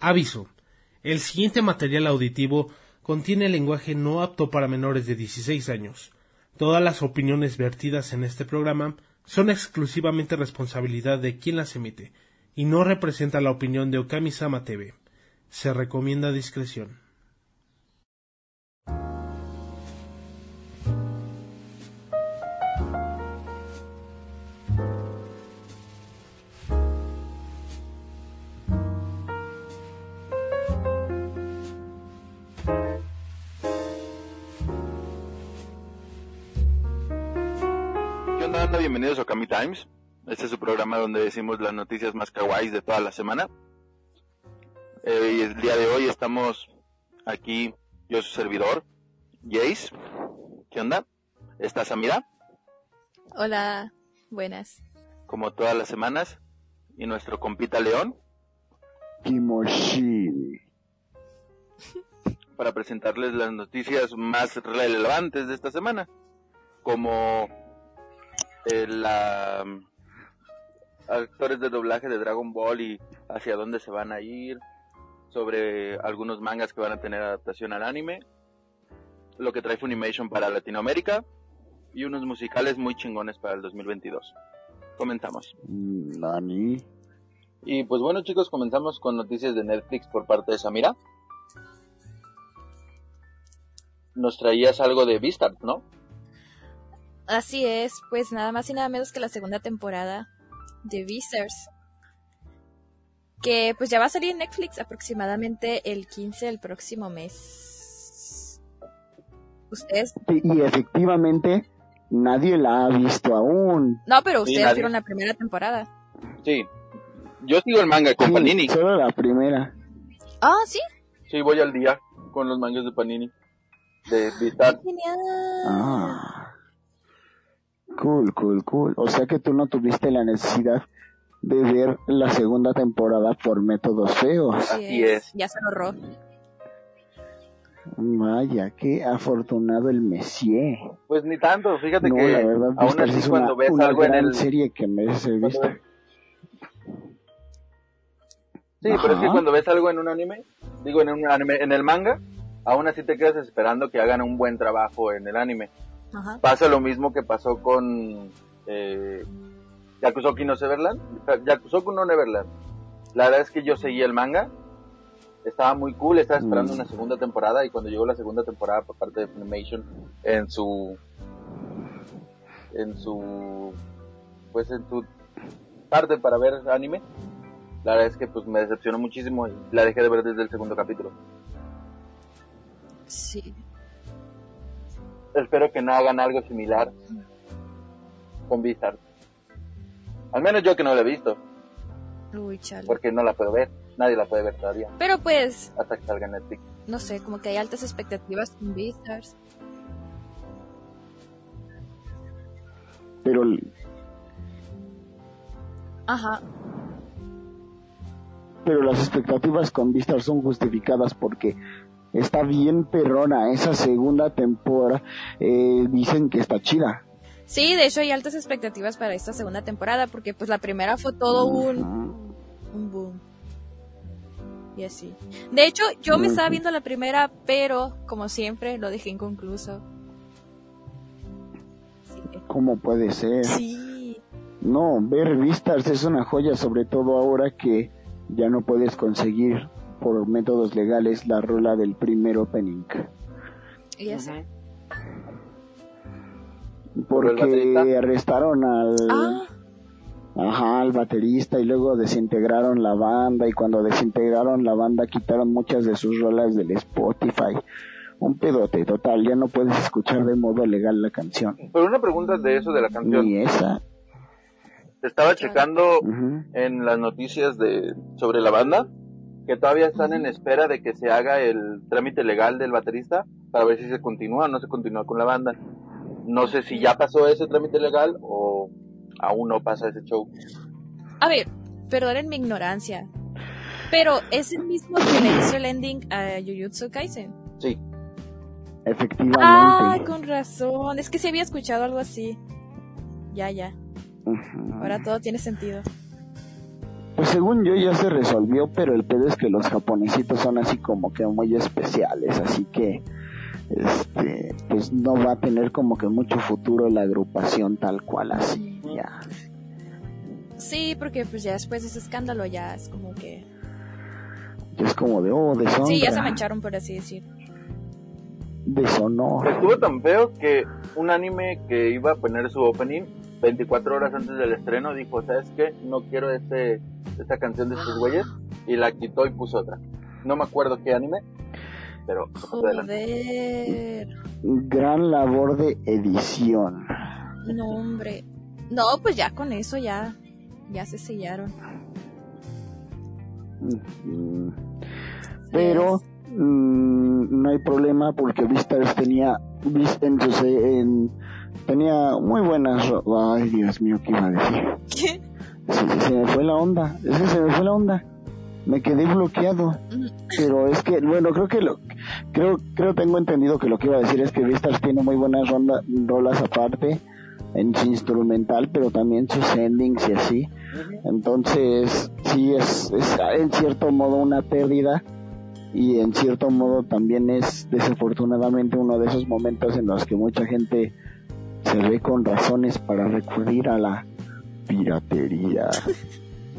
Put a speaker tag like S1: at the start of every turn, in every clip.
S1: Aviso. El siguiente material auditivo contiene lenguaje no apto para menores de 16 años. Todas las opiniones vertidas en este programa son exclusivamente responsabilidad de quien las emite y no representa la opinión de Okami-sama TV. Se recomienda discreción.
S2: Bienvenidos a Okami Times. Este es su programa donde decimos las noticias más kawaii de toda la semana. Eh, y el día de hoy estamos aquí, yo su servidor, Jace. ¿Qué onda? ¿Está Samira?
S3: Hola, buenas.
S2: Como todas las semanas. Y nuestro compita León.
S4: Kimoshi.
S2: Para presentarles las noticias más relevantes de esta semana. Como la actores de doblaje de Dragon Ball y hacia dónde se van a ir, sobre algunos mangas que van a tener adaptación al anime, lo que trae Funimation para Latinoamérica y unos musicales muy chingones para el 2022. Comenzamos.
S4: Nani.
S2: Y pues bueno chicos, comenzamos con noticias de Netflix por parte de Samira. Nos traías algo de Beastars, ¿no?
S3: Así es, pues nada más y nada menos que la segunda temporada de Visers. Que pues ya va a salir en Netflix aproximadamente el 15 del próximo mes. ¿Ustedes?
S4: Y efectivamente nadie la ha visto aún.
S3: No, pero ustedes vieron la primera temporada.
S2: Sí. Yo sigo el manga con Panini.
S4: Solo la primera.
S3: Ah, ¿sí?
S2: Sí, voy al día con los mangas de Panini. De Vital.
S3: Genial.
S4: Ah. Cool, cool, cool. O sea que tú no tuviste la necesidad de ver la segunda temporada por métodos feos.
S2: Así es.
S3: Ya se ahorró.
S4: Vaya, qué afortunado el Messier.
S2: Pues ni tanto, fíjate
S4: no,
S2: que
S4: la verdad,
S2: aún así
S4: es
S2: cuando
S4: una,
S2: ves
S4: una
S2: algo en
S4: gran
S2: el...
S4: serie que merece ser vista.
S2: Sí, pero es que cuando ves algo en un anime, digo en un anime, en el manga, aún así te quedas esperando que hagan un buen trabajo en el anime.
S3: Ajá.
S2: Pasa lo mismo que pasó con eh, Yakusoki no Neverland, Yakusoku no Neverland. La verdad es que yo seguí el manga, estaba muy cool, estaba esperando
S4: Mm.
S2: una segunda temporada y cuando llegó la segunda temporada por parte de Funimation en su en su pues en su parte para ver anime, la verdad es que pues me decepcionó muchísimo y la dejé de ver desde el segundo capítulo.
S3: Sí.
S2: Espero que no hagan algo similar con Beastars. Al menos yo que no la he visto,
S3: Uy, chale.
S2: porque no la puedo ver. Nadie la puede ver todavía,
S3: Pero pues,
S2: hasta que salga Netflix.
S3: no sé, como que hay altas expectativas con Beastars.
S4: Pero
S3: Ajá.
S4: pero las expectativas con Vistar son justificadas porque está bien perrona esa segunda temporada eh, dicen que está chida
S3: Sí, de hecho hay altas expectativas para esta segunda temporada porque pues la primera fue todo un, un boom. Y así. De hecho, yo me estaba viendo la primera, pero como siempre lo dejé inconcluso. Sí.
S4: cómo puede ser
S3: Sí.
S4: no ver Vistas es una joya sobre todo ahora que ya no puedes conseguir por métodos legales la rola del primer opening
S3: Y eso.
S2: Ujú. ¿Por el
S4: porque arrestaron al
S3: Ah,
S4: Ajá, al baterista y luego desintegraron la banda y cuando desintegraron la banda quitaron muchas de sus rolas del Spotify. Un pedote total, ya no puedes escuchar de modo legal la canción.
S2: Pero una pregunta de eso de la canción.
S4: Ni esa.
S2: Estaba checando en las noticias de sobre la banda que todavía están en espera de que se haga el trámite legal del baterista para ver si se continúa o no se continúa con la banda. No sé si ya pasó ese trámite legal o aún no pasa ese show.
S3: a ver, perdonen mi ignorancia. Pero es el mismo que le hizo el ending a Jujutsu Kaisen.
S2: Sí,
S4: Efectivamente.
S3: Ah, con razón. Es que sí había escuchado algo así. Ya, ya. Ahora todo tiene sentido.
S4: Según yo ya se resolvió, pero el pedo es que los japonesitos son así como que muy especiales, así que este pues no va a tener como que mucho futuro la agrupación tal cual así ya.
S3: Sí, porque pues ya después de ese escándalo ya es como que...
S4: Ya es como de, oh, deshonra.
S3: Sí, ya se mancharon por así decir.
S4: Deshonor.
S2: Estuvo tan feo que un anime que iba a poner su opening 24 horas antes del estreno dijo, ¿sabes qué? No quiero este, esta canción de estos güeyes y la quitó y puso otra. No me acuerdo qué anime, pero
S3: Joder.
S4: Gran labor de edición.
S3: No, hombre. No, pues ya con eso ya, ya se sellaron.
S4: Pero mm, no hay problema porque Vistars tenía en tenía muy buenas ay Dios mío qué iba a decir
S3: ¿Qué?
S4: Se, se me fue la onda se me fue la onda. Me quedé bloqueado. Pero es que bueno creo que lo creo creo tengo entendido que lo que iba a decir es que Vistars tiene muy buenas ronda, rolas aparte en su instrumental pero también sus endings y así. Entonces, sí, es, es en cierto modo una pérdida y en cierto modo también es desafortunadamente uno de esos momentos en los que mucha gente se ve con razones para recurrir a la piratería.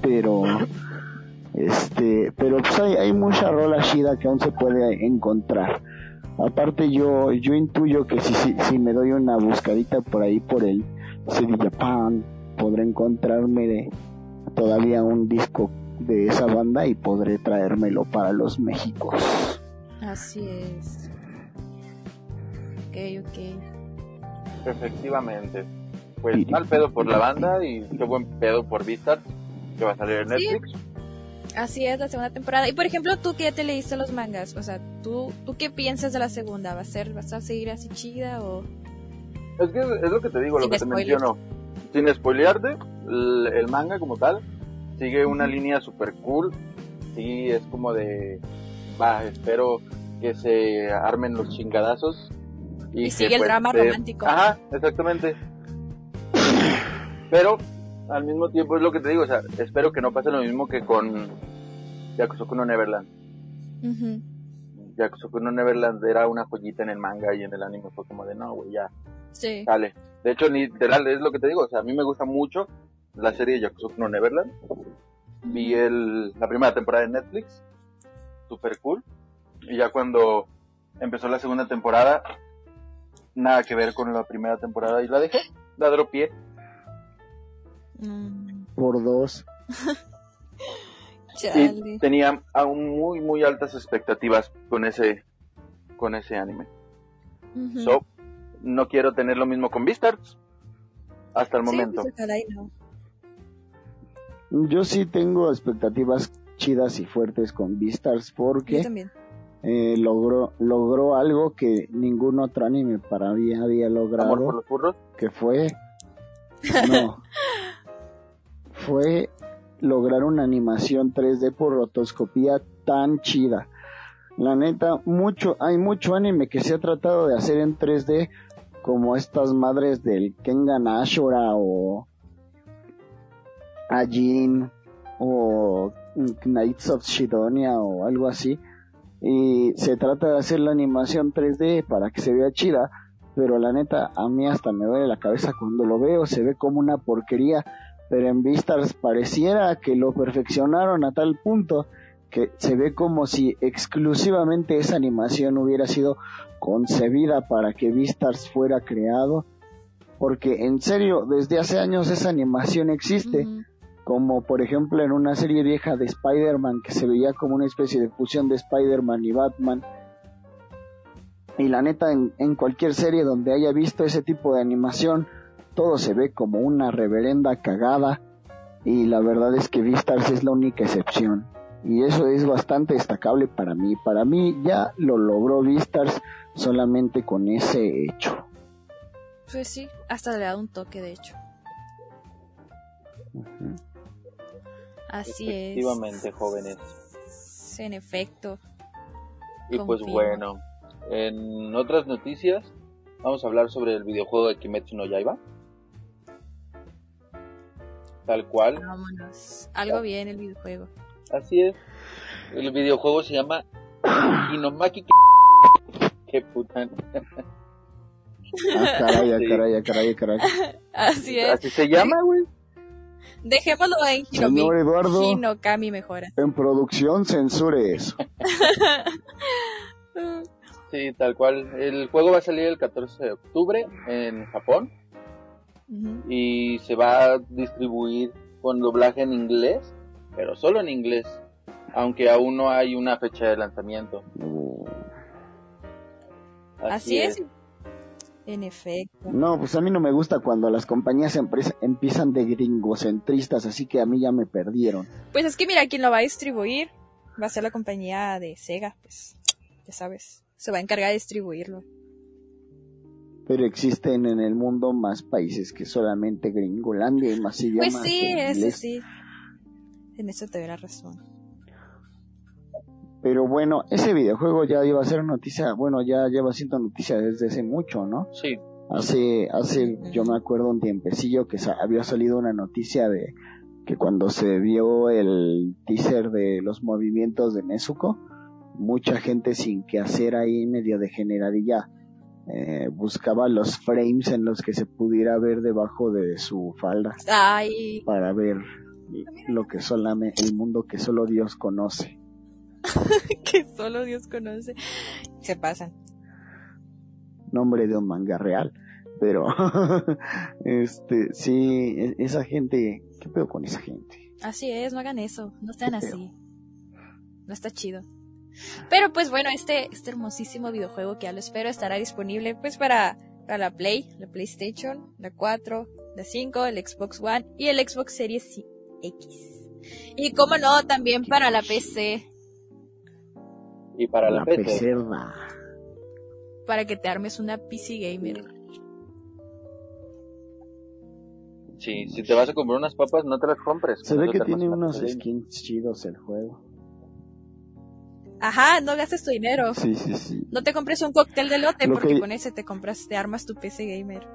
S4: Pero, este, pero pues hay, hay mucha rola chida que aún se puede encontrar. Aparte yo, yo intuyo que si, si, si me doy una buscadita por ahí por el CD Japan, podré encontrarme de- todavía un disco de esa banda y podré traérmelo para los Méxicos.
S3: Así es. Ok, ok.
S2: Efectivamente. Pues
S4: Sí.
S2: mal pedo por la banda y qué buen pedo por Vistar que va a salir en
S3: Sí.
S2: Netflix.
S3: Así es la segunda temporada. Y por ejemplo, tú que ya te leíste los mangas, o sea, ¿tú, ¿tú qué piensas de la segunda? ¿Va a ser, vas a seguir así chida o...?
S2: Es que es lo que te digo, lo
S3: Sin
S2: que te
S3: spoilers.
S2: menciono. Sin spoilearte, el, el manga como tal sigue una línea super cool. Sí, es como de. Va, espero que se armen los chingadazos.
S3: Y
S2: que,
S3: sigue el
S2: pues,
S3: drama romántico.
S2: Ajá, exactamente. Pero al mismo tiempo es lo que te digo, o sea, espero que no pase lo mismo que con Yakusoku no Neverland. Yakusoku no Neverland era una joyita en el manga y en el anime fue como de no, güey, ya,
S3: Sí.
S2: Sale. De hecho, literal, es lo que te digo. O sea, a mí me gusta mucho la serie de Neverland. Vi el, la primera temporada de Netflix. Super cool. Y ya cuando empezó la segunda temporada, nada que ver con la primera temporada y la dejé. La dropié.
S3: Mm,
S4: Por dos.
S3: chale.
S2: Y tenía aún muy, muy altas expectativas con ese, con ese anime.
S3: Ujú.
S2: So, no quiero tener lo mismo con Beastars. Hasta el
S3: Sí,
S2: momento.
S3: pues, no.
S4: Yo sí tengo expectativas chidas y fuertes con Beastars porque eh, logró logró algo que ningún otro anime para mí había
S2: Amor por
S4: logrado
S2: los burros.
S4: que fue no fue lograr una animación 3D por rotoscopía tan chida. La neta mucho hay mucho anime que se ha tratado de hacer en 3D como estas madres del Kengan Ashura o Ajin o Knights of Shidonia o algo así. Y se trata de hacer la animación 3D para que se vea chida pero la neta a mí hasta me duele la cabeza cuando lo veo, se ve como una porquería, pero en Vistars pareciera que lo perfeccionaron a tal punto que se ve como si exclusivamente esa animación hubiera sido concebida para que Vistars fuera creado, porque en serio, desde hace años esa animación existe, como por ejemplo en una serie vieja de Spider-Man que se veía como una especie de fusión de Spider-Man y Batman, y la neta, en, en cualquier serie donde haya visto ese tipo de animación, todo se ve como una reverenda cagada. Y la verdad es que Vistars es la única excepción. Y eso es bastante destacable para mí. Para mí ya lo logró Vistars solamente con ese hecho.
S3: Pues sí, hasta le da un toque, de hecho. Así es.
S2: Efectivamente, jóvenes.
S3: En efecto.
S2: Y pues bueno, en otras noticias vamos a hablar sobre el videojuego de Kimetsu no Yaiba. Tal cual.
S3: Vámonos. Algo bien el videojuego.
S2: Así es. El videojuego se llama Inomaki. Qué puta.
S4: Ah, caray, ah, caray, ah, caray, ah, caray.
S3: Así es.
S2: Así se llama, güey.
S3: Dejémoslo en Hinomi.
S4: Señor Eduardo.
S3: Hinokami mejora.
S4: En producción, censure eso.
S2: Sí, tal cual. El juego va a salir el 14 de octubre en Japón Y se va a distribuir con doblaje en inglés, pero solo en inglés, aunque aún no hay una fecha de lanzamiento.
S3: Así es. En efecto.
S4: No, pues a mí no me gusta cuando las compañías empiezan de gringocentristas, así que a mí ya me perdieron.
S3: Pues es que mira, quien lo va a distribuir va a ser la compañía de Sega, pues ya sabes. Se va a encargar de distribuirlo.
S4: Pero existen en el mundo más países que solamente Gringolandia y más idiomas.
S3: Pues sí,
S4: que
S3: eso
S4: inglés.
S3: sí. En eso te doy la razón.
S4: Pero bueno, ese videojuego ya iba a ser noticia, bueno, ya lleva siendo noticia desde hace mucho, ¿no?
S2: Sí,
S4: Hace, hace, yo me acuerdo un tiempecillo que sa- había salido una noticia de que cuando se vio el teaser de los movimientos de Nezuko, mucha gente sin que hacer ahí medio degeneradilla eh, buscaba los frames en los que se pudiera ver debajo de su falda
S3: Ay,
S4: para ver lo que solamente el mundo que solo Dios conoce.
S3: que solo Dios conoce. Se pasan.
S4: nombre de un manga real. Pero, este, sí, e- esa gente, ¿qué pedo con esa gente?
S3: Así es, no hagan eso. No sean así. No está chido. Pero pues bueno, este, este hermosísimo videojuego que ya lo espero estará disponible pues para, para la Play, la PlayStation, la 4, la 5, el Xbox One y el Xbox Series X. Y como no, también para la PC,
S2: y para la, PC.
S4: pecerda.
S3: para que te armes una PC gamer.
S2: Sí, si te vas a comprar unas papas, no te las compres.
S4: Se ve que tiene unos
S2: PC.
S4: skins chidos el juego.
S3: Ajá, no gastes tu dinero.
S4: Sí, sí, sí.
S3: No te compres un cóctel de lote
S4: Lo
S3: porque
S4: que-
S3: con ese te compras, te armas tu PC gamer.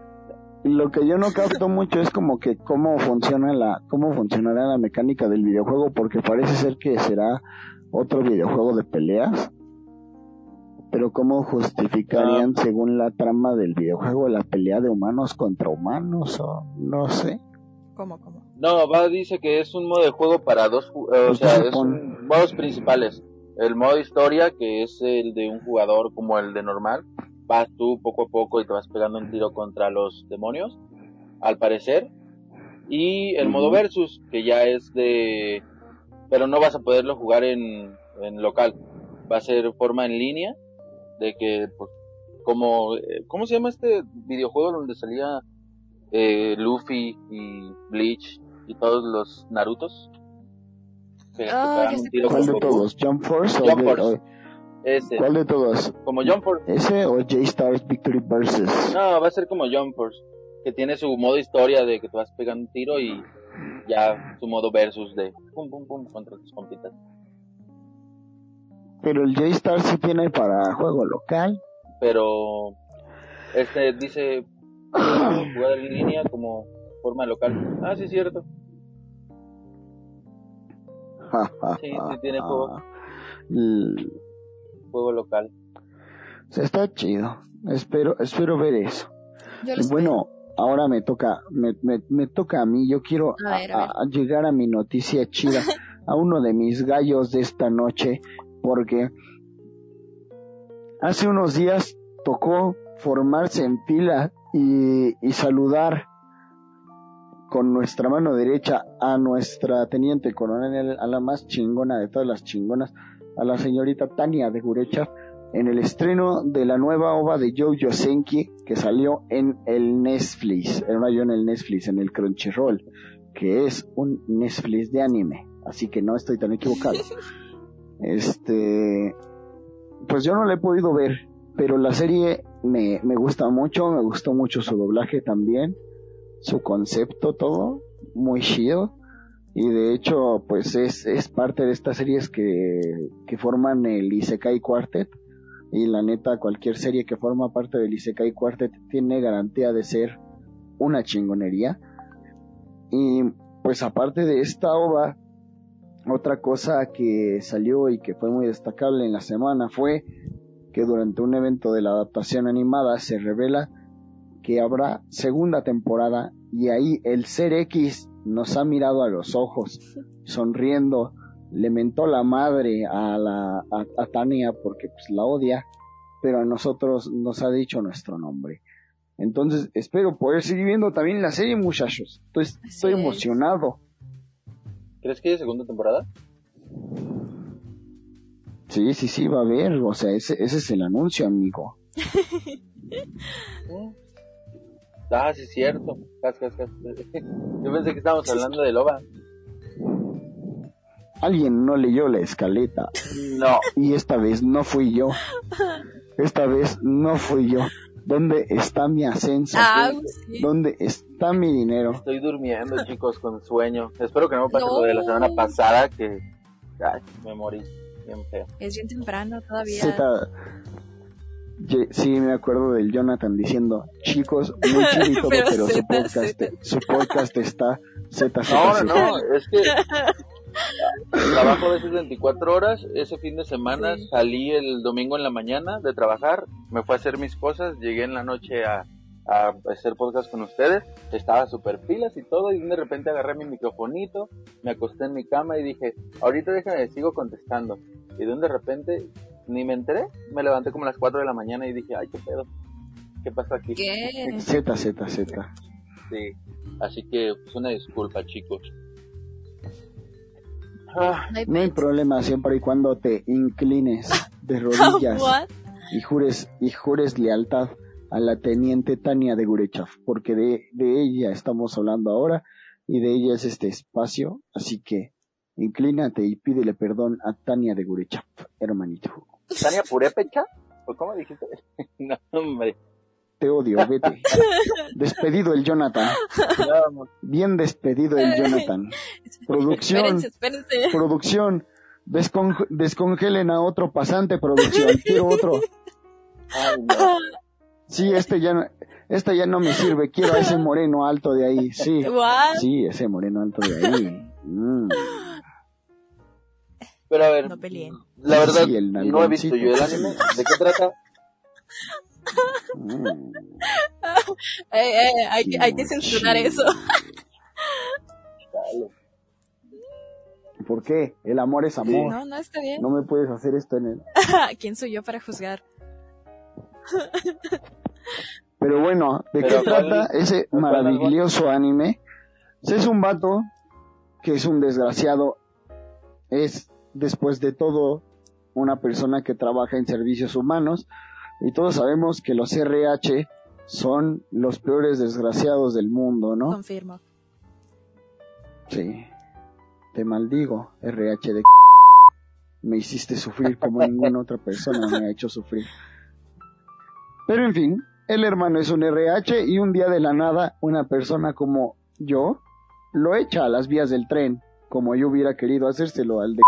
S4: Lo que yo no capto mucho es como que cómo funciona la, cómo funcionará la mecánica del videojuego, porque parece ser que será otro videojuego de peleas. Pero cómo justificarían según la trama del videojuego la pelea de humanos contra humanos o no sé.
S3: ¿Cómo, cómo?
S2: No, va, dice que es un modo de juego para dos, eh, o sea,
S4: se
S2: es un- modos principales. El modo historia, que es el de un jugador como el de normal, vas tú poco a poco y te vas pegando un tiro contra los demonios, al parecer. Y el modo versus, que ya es de... Pero no vas a poderlo jugar en, en local. Va a ser forma en línea, de que, pues, como... eh, ¿Cómo se llama este videojuego donde salía eh, Luffy y Bleach y todos los Narutos? Que
S3: Ah,
S2: un tiro
S3: cuál
S4: ¿Cuál
S2: con
S4: de todos? ¿Jump Force o,
S2: Force.
S4: o-
S2: Ese,
S4: cuál de todos?
S2: como Jump Force.
S4: ¿Ese o J-Stars Victory Versus?
S2: No, va a ser como Jump Force, que tiene su modo historia de que te vas pegando un tiro y ya su modo versus de pum pum pum contra tus compitas.
S4: Pero el J-Star sí tiene para juego local.
S2: Pero este dice jugar en línea como forma local. Ah, sí, cierto. Sí, sí tiene juego.
S4: L-
S2: Juego local.
S4: está chido. Espero, espero ver eso. Bueno, ahora me toca, me, me, me toca a mí. Yo quiero
S3: A ver, a
S4: a- a llegar a mi noticia chida, a uno de mis gallos de esta noche, porque hace unos días tocó formarse en fila y, y saludar con nuestra mano derecha a nuestra teniente coronel, a la más chingona de todas las chingonas, a la señorita Tania de Gurecha, en el estreno de la nueva ova de Joe Yosenki que salió en el Netflix, no yo en el Netflix, en el Crunchyroll, que es un Netflix de anime, así que no estoy tan equivocado. Este, pues yo no la he podido ver, pero la serie me, me gusta mucho, me gustó mucho su doblaje también, su concepto, todo, muy chido. Y de hecho, pues es, es parte de estas series que, que forman el Isekai Quartet. Y la neta, cualquier serie que forma parte del Isekai Quartet tiene garantía de ser una chingonería. Y pues aparte de esta ova, otra cosa que salió y que fue muy destacable en la semana fue que durante un evento de la adaptación animada se revela que habrá segunda temporada y ahí el ser X nos ha mirado a los ojos, sonriendo, le mentó la madre a, la, a, Tania porque pues, la odia, pero a nosotros nos ha dicho nuestro nombre. Entonces espero poder seguir viendo también la serie muchachos. Entonces estoy emocionado.
S2: ¿Crees que hay segunda temporada?
S4: Sí, sí, sí, va a haber. O sea, ese, ese es el anuncio, amigo.
S2: ah, sí, es cierto. Yo pensé que estábamos hablando de Loba.
S4: Alguien no leyó la escaleta.
S2: No.
S4: Y esta vez no fui yo. Esta vez no fui yo. ¿Dónde está mi ascenso?
S3: Ah,
S4: ¿Dónde está mi dinero?
S2: Estoy durmiendo, chicos, con sueño. Espero que no me pase lo de la semana pasada que ay, me morí bien feo.
S3: Es bien temprano todavía.
S4: Sí, me acuerdo del Jonathan diciendo, chicos, muy chido pero, su, podcast, su podcast está Z,
S2: No, no, es que trabajo a veces 24 horas. Ese fin de semana salí el domingo en la mañana de trabajar, me fui a hacer mis cosas, llegué en la noche a, hacer podcast con ustedes, estaba súper pilas y todo, y de repente agarré mi microfonito, me acosté en mi cama y dije, ahorita déjame, sigo contestando. Y de repente, ni me enteré, me levanté como a las 4 de la mañana y dije, ay, qué pedo, ¿qué pasa aquí?
S3: ¿Qué?
S4: Z, Z, Z.
S2: Sí, así que, pues una disculpa, chicos.
S4: Ah, no hay problema siempre y cuando te inclines de rodillas y jures y jures lealtad a la teniente Tania de Gurechav, porque de, de ella estamos hablando ahora y de ella es este espacio, así que inclínate y pídele perdón a Tania de Gurechav, hermanito.
S2: ¿Tania Purepecha? ¿O cómo dijiste? no, hombre
S4: te odio, vete. Despedido el Jonathan. Bien despedido el Jonathan. Producción. Producción. descongelen a otro pasante, producción. Quiero otro. Sí, este ya, este ya no me sirve. Quiero a ese moreno alto de ahí. Sí. Sí, ese moreno alto de ahí. Mm.
S2: Pero a ver. La verdad, no he visto yo el anime. ¿De qué trata?
S3: Eh, eh, hay, que, hay que censurar eso.
S4: ¿Por qué? El amor es amor.
S3: No, no está bien.
S4: No me puedes hacer esto en él.
S3: ¿Quién soy yo para juzgar?
S4: Pero bueno, ¿de qué trata ese maravilloso anime? Es un vato que es un desgraciado. Es, después de todo, una persona que trabaja en servicios humanos y todos sabemos que los RH son los peores desgraciados del mundo, ¿no?
S3: Confirmo.
S4: Sí. Te maldigo, RH de... Me hiciste sufrir como ninguna otra persona me ha hecho sufrir. Pero en fin, el hermano es un RH y un día de la nada una persona como yo lo echa a las vías del tren, como yo hubiera querido hacérselo al de...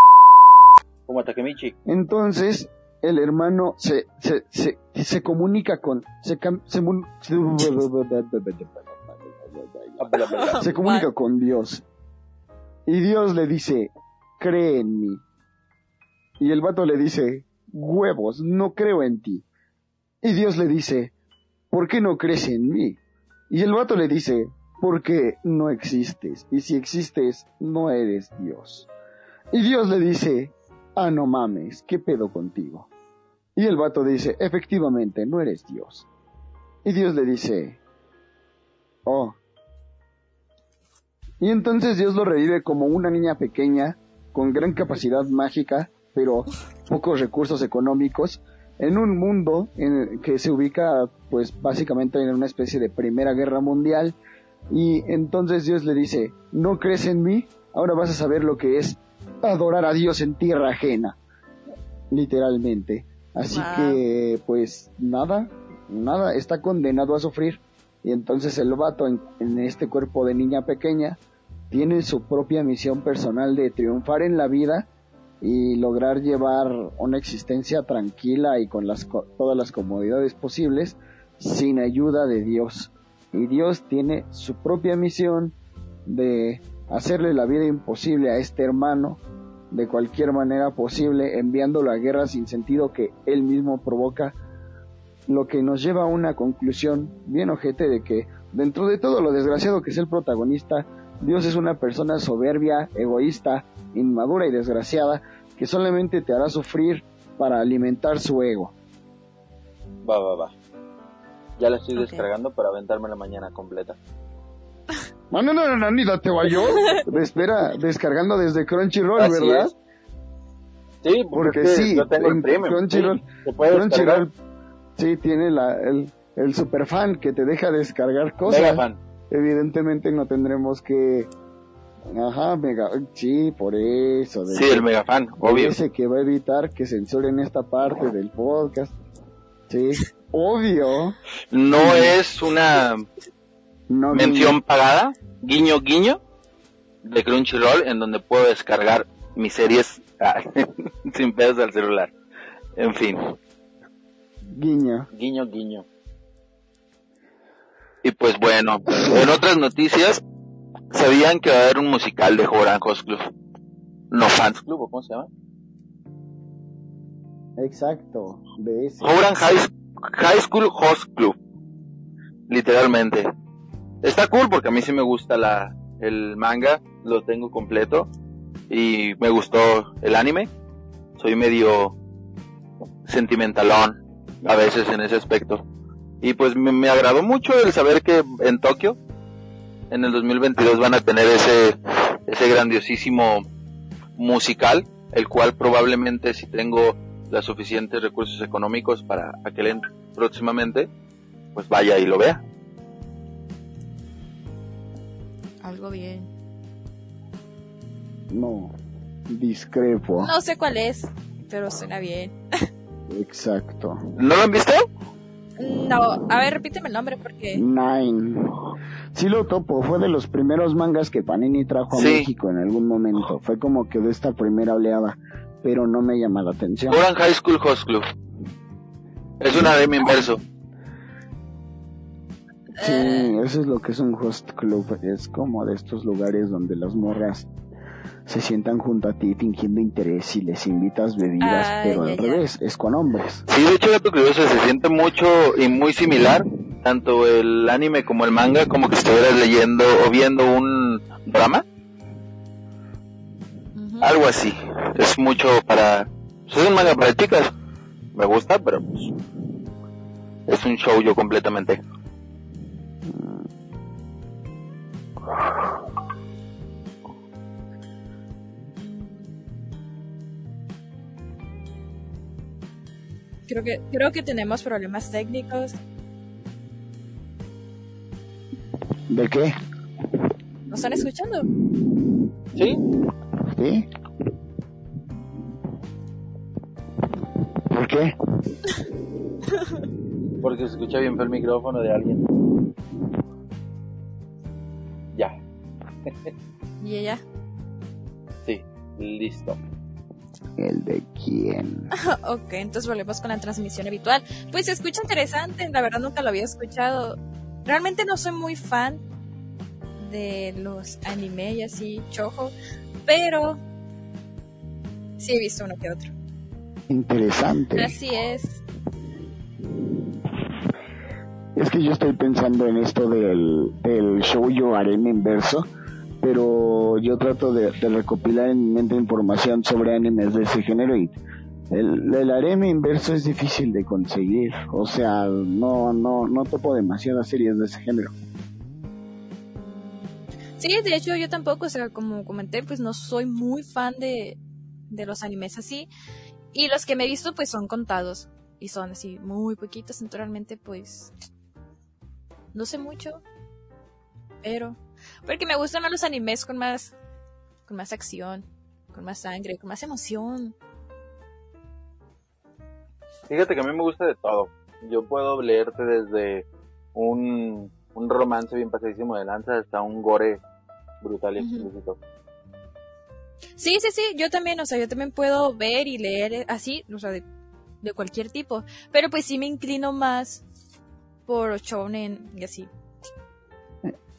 S2: Como Takemichi.
S4: Entonces, el hermano se, se, se, se comunica con, se, se, comunica con Dios. Y Dios le dice, cree en mí. Y el vato le dice, huevos, no creo en ti. Y Dios le dice, ¿por qué no crees en mí? Y el vato le dice, porque no existes. Y si existes, no eres Dios. Y Dios le dice, ah, no mames, ¿qué pedo contigo? Y el vato dice, efectivamente, no eres Dios. Y Dios le dice, oh. Y entonces Dios lo revive como una niña pequeña, con gran capacidad mágica, pero pocos recursos económicos, en un mundo en que se ubica, pues básicamente en una especie de primera guerra mundial. Y entonces Dios le dice, ¿no crees en mí? Ahora vas a saber lo que es adorar a Dios en tierra ajena, literalmente. Así que, pues nada, nada, está condenado a sufrir. Y entonces el vato en, en, este cuerpo de niña pequeña tiene su propia misión personal de triunfar en la vida y lograr llevar una existencia tranquila y con las, todas las comodidades posibles sin ayuda de Dios. Y Dios tiene su propia misión de hacerle la vida imposible a este hermano de cualquier manera posible, enviándolo a guerra sin sentido que él mismo provoca, lo que nos lleva a una conclusión bien ojete de que dentro de todo lo desgraciado que es el protagonista, Dios es una persona soberbia, egoísta, inmadura y desgraciada que solamente te hará sufrir para alimentar su ego.
S2: Va, va, va. Ya la estoy descargando para aventarme la mañana completa.
S4: No, no, no, no, ni date yo. Espera, descargando desde Crunchyroll,
S2: Así
S4: ¿verdad?
S2: es. Sí,
S4: Porque
S2: es que
S4: sí,
S2: yo tengo el premium.
S4: Crunchyroll-
S2: sí.
S4: Crunchyroll, sí, tiene la, el, el superfan que te deja descargar cosas.
S2: Mega fan.
S4: Evidentemente no tendremos que... Ajá, mega... Sí, por eso. de-
S2: Sí, el mega fan, obvio.
S4: Ese que va a evitar que censuren esta parte del podcast. Sí, obvio.
S2: No es una
S4: No
S2: mención pagada, guiño guiño, de Crunchyroll, en donde puedo descargar mis series ah, sin pedos al celular. En fin,
S4: guiño.
S2: guiño guiño. Y pues bueno, en otras noticias, ¿sabían que va a haber un musical de Joran Host Club? No Fans Club, ¿o ¿cómo se llama?
S4: Exacto, de ese.
S2: Joran High, High School Host Club. Literalmente. Está cool porque a mí sí me gusta la, el manga, lo tengo completo. Y me gustó el anime. Soy medio sentimentalón a veces en ese aspecto. Y pues me, me agradó mucho el saber que en Tokio, en el 2022 van a tener ese, ese grandiosísimo musical, el cual probablemente si tengo los suficientes recursos económicos para aquel en- próximamente, pues vaya y lo vea.
S3: Algo bien.
S4: No, discrepo.
S3: No sé cuál es, pero suena bien.
S4: Exacto.
S2: ¿No lo han visto?
S3: No, a ver, repíteme el nombre porque...
S4: Nine. Sí lo topo, fue de los primeros mangas que Panini trajo a
S2: Sí.
S4: México en algún momento. Fue como que de esta primera oleada, pero no me llama la atención.
S2: Oran High School Host Club. Es un anime inverso.
S4: Sí, eso es lo que es un host club. Es como de estos lugares donde las morras se sientan junto a ti fingiendo interés y les invitas bebidas,
S3: Ah,
S4: pero
S3: ya,
S4: al
S3: ya.
S4: revés, es con hombres.
S2: Sí, de hecho, dato curioso, se siente mucho y muy similar, tanto el anime como el manga, como que estuvieras leyendo o viendo un drama, algo así. Es mucho para... pues, es un manga para chicas. Me gusta, pero pues, es un show yo completamente.
S3: Creo que, creo que tenemos problemas técnicos.
S4: ¿De qué?
S3: ¿Nos están escuchando?
S2: ¿Sí?
S4: ¿Sí? ¿Por qué?
S2: Porque se escucha bien feo el micrófono de alguien.
S3: Y ella.
S2: sí, listo.
S4: ¿El de quién?
S3: Ok, entonces volvemos con la transmisión habitual. Pues se escucha interesante, la verdad nunca lo había escuchado. Realmente no soy muy fan de los anime y así, chojo, pero sí he visto uno que otro.
S4: Interesante.
S3: Así es.
S4: Es que yo estoy pensando en esto del, del show yo harem inverso, pero yo trato de, recopilar en mi mente información sobre animes de ese género y el, el harem inverso es difícil de conseguir. O sea, no, no, no topo demasiadas series de ese género.
S3: Sí, de hecho yo tampoco, o sea, como comenté, pues no soy muy fan de, de los animes así. Y los que me he visto pues son contados. Y son así muy poquitos, entonces realmente pues no sé mucho. Pero... Porque me gustan los animes con más... con más acción, con más sangre, con más emoción.
S2: Fíjate que a mí me gusta de todo. Yo puedo leerte desde un, un romance bien pasadísimo de lanza hasta un gore brutal y explícito.
S3: Sí, sí, sí, yo también, o sea, yo también puedo ver y leer así, o sea, de, de cualquier tipo. Pero pues sí me inclino más por shounen y así.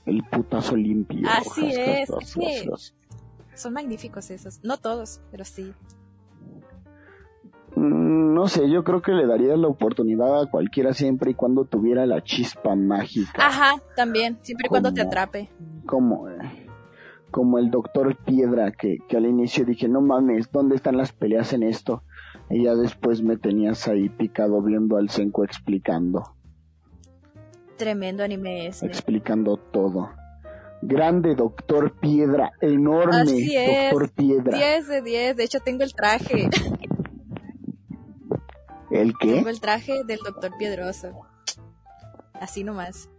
S4: El putazo limpio.
S3: Así es,
S4: Los-
S3: es que- Son magníficos esos. No todos, pero sí.
S4: Mm, No sé, yo creo que le daría la oportunidad a cualquiera siempre y cuando tuviera la chispa mágica.
S3: Ajá, también. Siempre y cuando te atrape.
S4: Como, como el doctor Piedra, que, que al inicio dije, no mames, ¿dónde están las peleas en esto? Y ya después me tenías ahí picado viendo al Senko explicando,
S3: Tremendo anime ese.
S4: explicando todo. Grande doctor Piedra, enorme
S3: Así es.
S4: doctor Piedra.
S3: 10 de 10. De hecho, tengo el traje.
S4: ¿El qué?
S3: Tengo el traje del doctor Piedroso. Así nomás.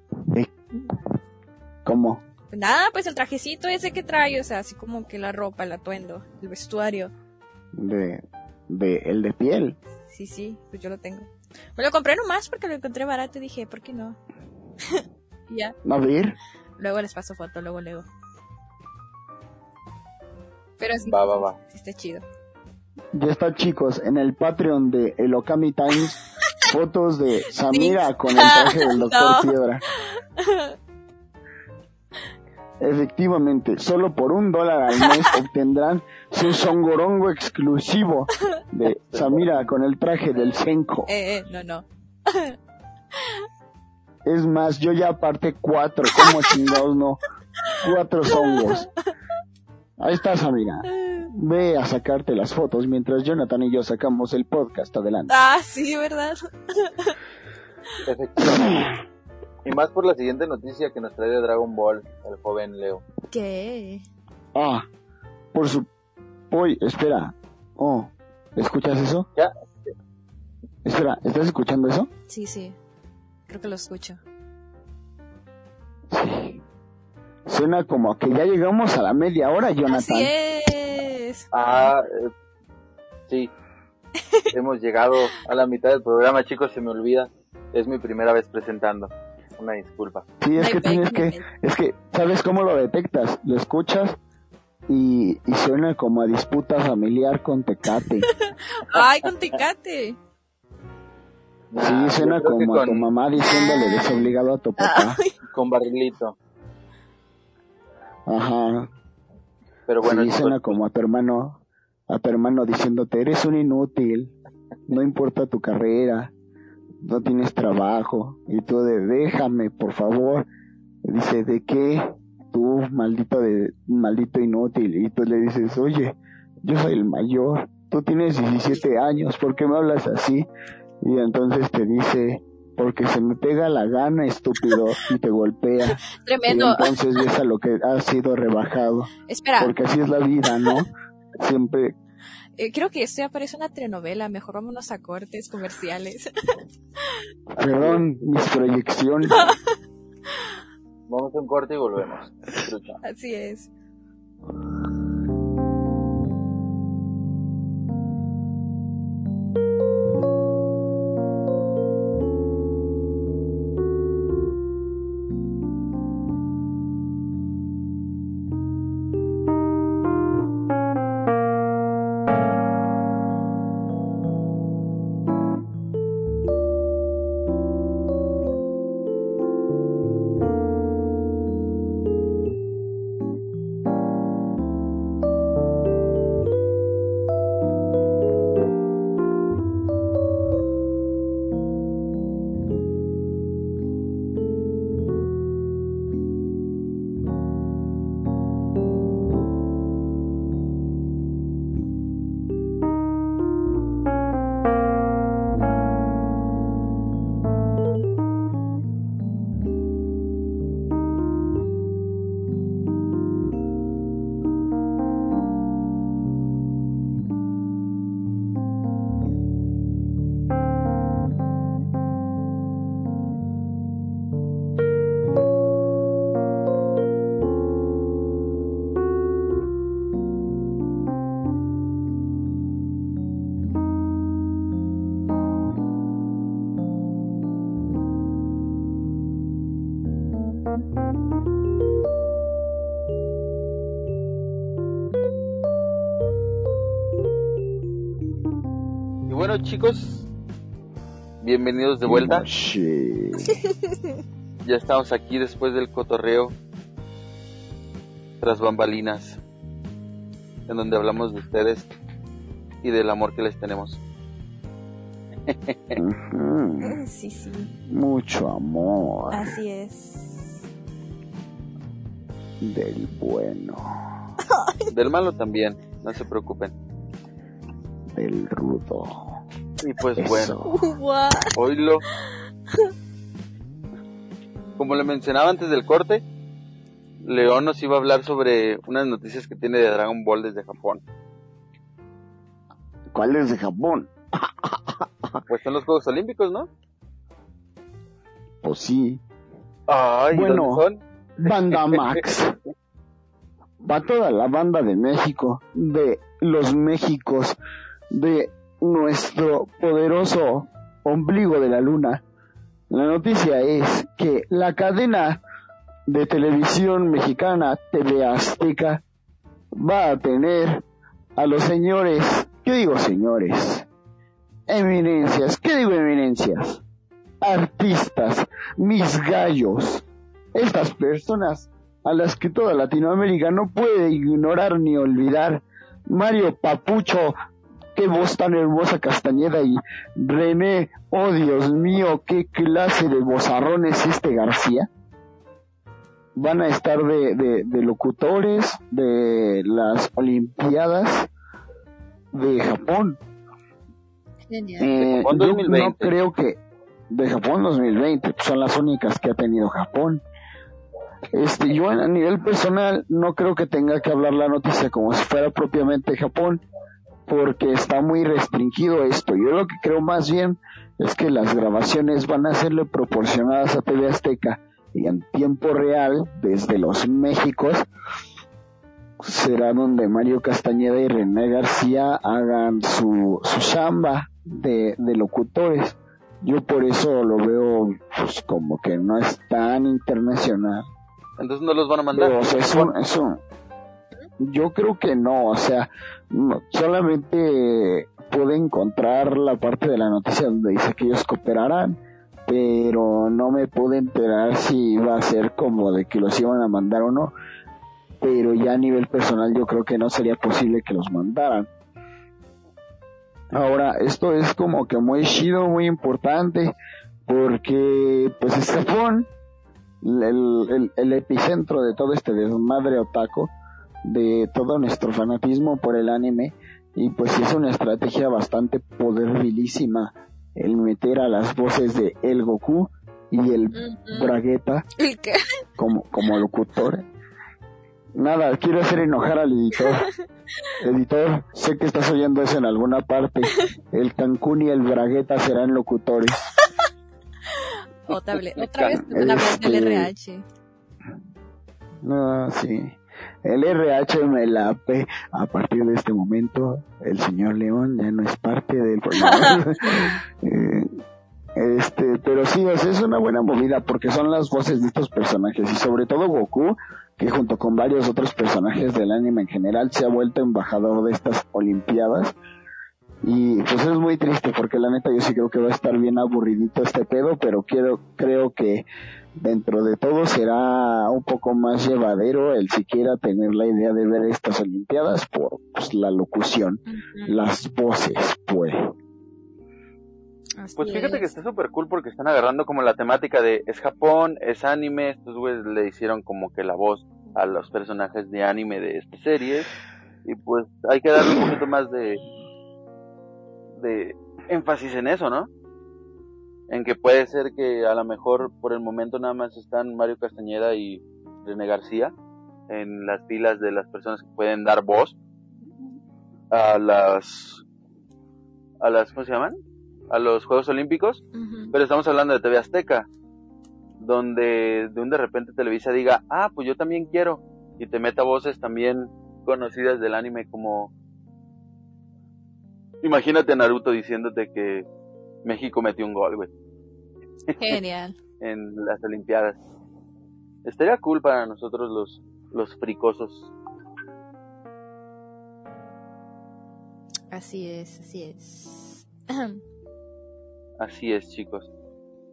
S4: ¿Cómo?
S3: Nada, pues el trajecito ese que trae, o sea, así como que la ropa, el atuendo, el vestuario.
S4: De, de, el de piel.
S3: Sí, sí, pues yo lo tengo. Me lo compré nomás porque lo encontré barato y dije, ¿por qué no? Ya,
S4: A ver,
S3: luego les paso foto, luego, luego. Pero sí,
S2: Va, va, va.
S3: sí está chido.
S4: ya está chicos, en el Patreon de El Okami Times, fotos de Samira con el traje del doctor
S3: No.
S4: Piedra. Efectivamente, solo por un dólar al mes obtendrán su songorongo exclusivo de Samira con el traje del Senko.
S3: Eh, eh, no, no.
S4: Es más, yo ya aparté cuatro, como chingados no, cuatro zongos. Ahí está Samira. Ve a sacarte las fotos mientras Jonathan y yo sacamos el podcast adelante.
S3: Ah, sí, ¿verdad?
S2: Efectivamente. Y más por la siguiente noticia que nos trae de Dragon Ball, el joven Leo.
S3: ¿Qué?
S4: Ah, por su... Uy, espera. Oh, ¿escuchas eso?
S2: Ya.
S4: Espera, ¿estás escuchando eso?
S3: Sí, sí. Creo que lo escucho.
S4: Sí. Suena como que ya llegamos a la media hora, Jonathan.
S3: Así es.
S2: Ah, eh, sí. Hemos llegado a la mitad del programa, chicos, se me olvida. Es mi primera vez presentando. Una disculpa.
S4: Sí, es que tienes que... Es que, ¿sabes cómo lo detectas? Lo escuchas y, y suena como a disputa familiar con Tecate.
S3: Ay, con Tecate.
S4: Sí,
S2: Ah,
S4: suena como a tu mamá diciéndole desobligado a tu papá.
S2: con barrilito.
S4: Ajá.
S2: Pero bueno,
S4: sí, suena como a tu hermano, a tu hermano diciéndote, eres un inútil, no importa tu carrera, no tienes trabajo, y tú de, déjame, por favor. Y dice, ¿de qué? Tú, maldito de, maldito inútil, y tú le dices, oye, yo soy el mayor, tú tienes 17 años, ¿por qué me hablas así? Y entonces te dice, porque se me pega la gana, estúpido, y te golpea. Y
S3: Tremendo.
S4: entonces ves a lo que ha sido rebajado.
S3: Espera,
S4: Porque así es la vida, ¿no? Siempre.
S3: eh, creo que esto ya parece una telenovela. Mejor vámonos a cortes comerciales.
S4: Perdón, mis proyecciones.
S2: vamos a un corte y volvemos.
S3: Así es.
S2: Bueno, chicos, bienvenidos de vuelta. Ya estamos aquí después del cotorreo tras bambalinas, en donde hablamos de ustedes y del amor que les tenemos.
S3: Sí, sí.
S4: Mucho amor
S3: Así es.
S4: del bueno,
S2: Del malo también, no se preocupen.
S4: del rudo.
S2: Y pues bueno.
S3: Guau.
S2: oílo. Como le mencionaba antes del corte, León nos iba a hablar sobre unas noticias que tiene de Dragon Ball desde Japón.
S4: ¿Cuál es de Japón?
S2: Pues son los Juegos Olímpicos, ¿no?
S4: Pues sí,
S2: Ay, ¿y
S4: Bueno.
S2: ¿dónde son?
S4: Banda Max. Va toda la banda de México, de los Méxicos, de nuestro poderoso ombligo de la luna. La noticia es que la cadena de televisión mexicana TV Azteca va a tener a los señores, ¿qué digo señores? Eminencias, ¿qué digo eminencias? Artistas, mis gallos, estas personas a las que toda Latinoamérica no puede ignorar ni olvidar. Mario Papucho, qué voz tan hermosa Castañeda y René, oh Dios mío, qué clase de bozarrón es este García. Van a estar de, de- de locutores de las Olimpiadas de Japón.
S3: Genial.
S4: Eh,
S2: Japón
S4: yo
S2: 2020.
S4: no creo que de Japón 2020 pues, son las únicas que ha tenido Japón. Este, yo a nivel personal no creo que tenga que hablar la noticia como si fuera propiamente Japón, porque está muy restringido esto. Yo lo que creo más bien es que las grabaciones van a serle proporcionadas a TV Azteca y en tiempo real desde los Méxicos será donde Mario Castañeda y René García hagan su, su chamba de, de locutores. Yo por eso lo veo pues, como que no es tan internacional.
S2: Entonces no los van a mandar.
S4: Pero, o sea, es un- es un- yo creo que no, o sea, solamente pude encontrar la parte de la noticia donde dice que ellos cooperarán, pero no me pude enterar si iba a ser como de que los iban a mandar o no. Pero ya a nivel personal yo creo que no sería posible que los mandaran. Ahora, esto es como que muy chido, muy importante, porque pues es Japón, el, el- el epicentro de todo este desmadre otaku, de todo nuestro fanatismo por el anime, y pues es una estrategia bastante poderbilísima el meter a las voces de El Goku y el
S3: Ujú.
S4: Bragueta como, como locutor. Nada, quiero hacer enojar al editor. Editor, sé que estás oyendo eso en alguna parte. El Cancún y el Bragueta serán locutores.
S3: Otra, vez- otra vez te van a hablar del
S4: Este-
S3: RH.
S4: No, sí. El RH me la pe. A partir de este momento, el señor León ya no es parte del programa. Eh, este, pero sí, o sea, es una buena movida porque son las voces de estos personajes y sobre todo Goku, que junto con varios otros personajes del anime en general se ha vuelto embajador de estas olimpiadas. Y pues es muy triste porque la neta yo sí creo que va a estar bien aburridito este pedo, pero quiero, creo que dentro de todo será un poco más llevadero el siquiera tener la idea de ver estas olimpiadas por pues, la locución, las voces, pues.
S3: Así
S2: Pues fíjate que
S3: es.
S2: está súper cool porque están agarrando como la temática de es Japón, es anime, estos güeyes le hicieron como que la voz a los personajes de anime de esta serie y pues hay que darle un poquito más de de énfasis en eso, ¿no? En que puede ser que a lo mejor por el momento nada más están Mario Castañeda y René García en las filas de las personas que pueden dar voz a las a las ¿cómo se llaman? a los Juegos Olímpicos, pero estamos hablando de TV Azteca, donde de un de repente Televisa diga, ah, pues yo también quiero, y te meta voces también conocidas del anime como... Imagínate a Naruto diciéndote que México metió un gol, güey,
S3: Genial.
S2: en las Olimpiadas. Estaría cool para nosotros los, los fricosos.
S3: Así es, así es.
S2: Así es, chicos.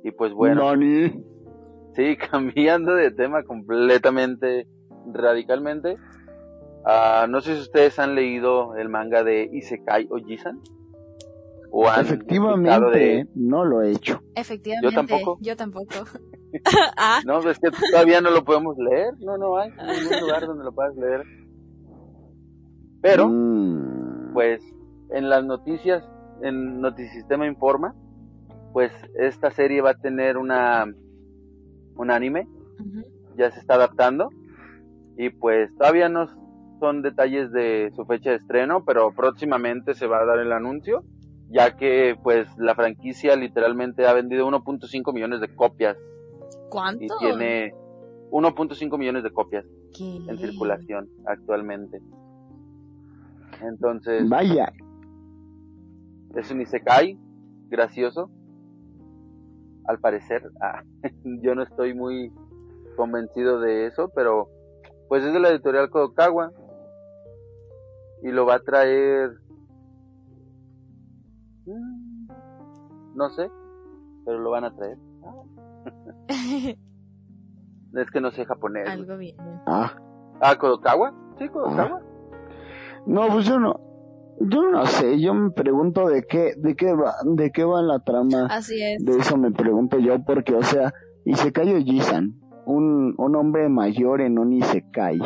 S2: Y pues bueno,
S4: Nani.
S2: sí, cambiando de tema completamente radicalmente. Ah, no sé si ustedes han leído el manga de Isekai Ojisan. O han
S4: Efectivamente,
S2: de-
S4: no lo he hecho.
S3: Efectivamente.
S2: Yo tampoco.
S3: Yo tampoco. ah,
S2: No, es que todavía no lo podemos leer. No, no hay ningún lugar donde lo puedas leer. Pero,
S4: Mm,
S2: pues, en las noticias, en Notisistema Informa, pues esta serie va a tener una un anime, ya se está adaptando y pues todavía no son detalles de su fecha de estreno, pero próximamente se va a dar el anuncio, ya que pues la franquicia literalmente ha vendido 1.5 millones de copias y
S3: ¿Cuánto?
S2: tiene 1.5 millones de copias
S3: ¿Qué?
S2: en circulación actualmente. Entonces,
S4: Vaya,
S2: es un Isekai gracioso. Al parecer, ah, yo no estoy muy convencido de eso, pero pues es de la editorial Kodokawa y lo va a traer mm, no sé, pero lo van a traer. Es que no sé japonés.
S3: Algo bien.
S4: ah,
S2: Ah, Kodokawa? Sí, Kodokawa.
S4: no, pues yo no, yo no sé, yo me pregunto de qué, de qué va, de qué va la trama.
S3: Así es.
S4: De eso me pregunto yo, porque, o sea, Isekai Ojisan, un, un hombre mayor en un Isekai,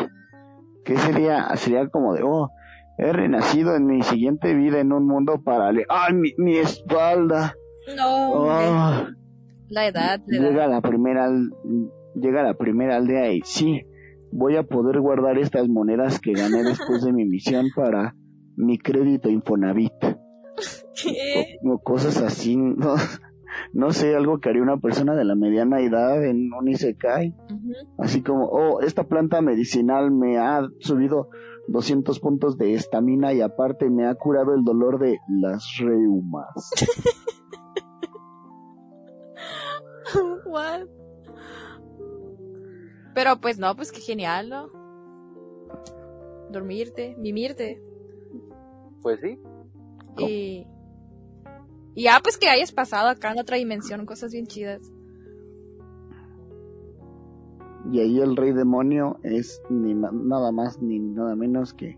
S4: ¿qué sería? Sería como de, oh, he renacido en mi siguiente vida en un mundo paralelo. ¡Ay, mi, mi espalda!
S3: No,
S4: Oh,
S3: la edad, la
S4: llega
S3: edad.
S4: la primera, llega la primera aldea y sí, voy a poder guardar estas monedas que gané después de mi misión para mi crédito Infonavit.
S3: ¿Qué?
S4: o, o cosas así, no, no sé, algo que haría una persona de la mediana edad en un Isekai, así como, oh, esta planta medicinal me ha subido 200 puntos de estamina y aparte me ha curado el dolor de las reumas.
S3: What? Pero pues no, pues qué genial, ¿no? Dormirte, mimirte.
S2: Pues sí.
S3: Y. Y ya, pues que hayas pasado acá en otra dimensión, cosas bien chidas.
S4: Y ahí el rey demonio es ni nada más ni nada menos que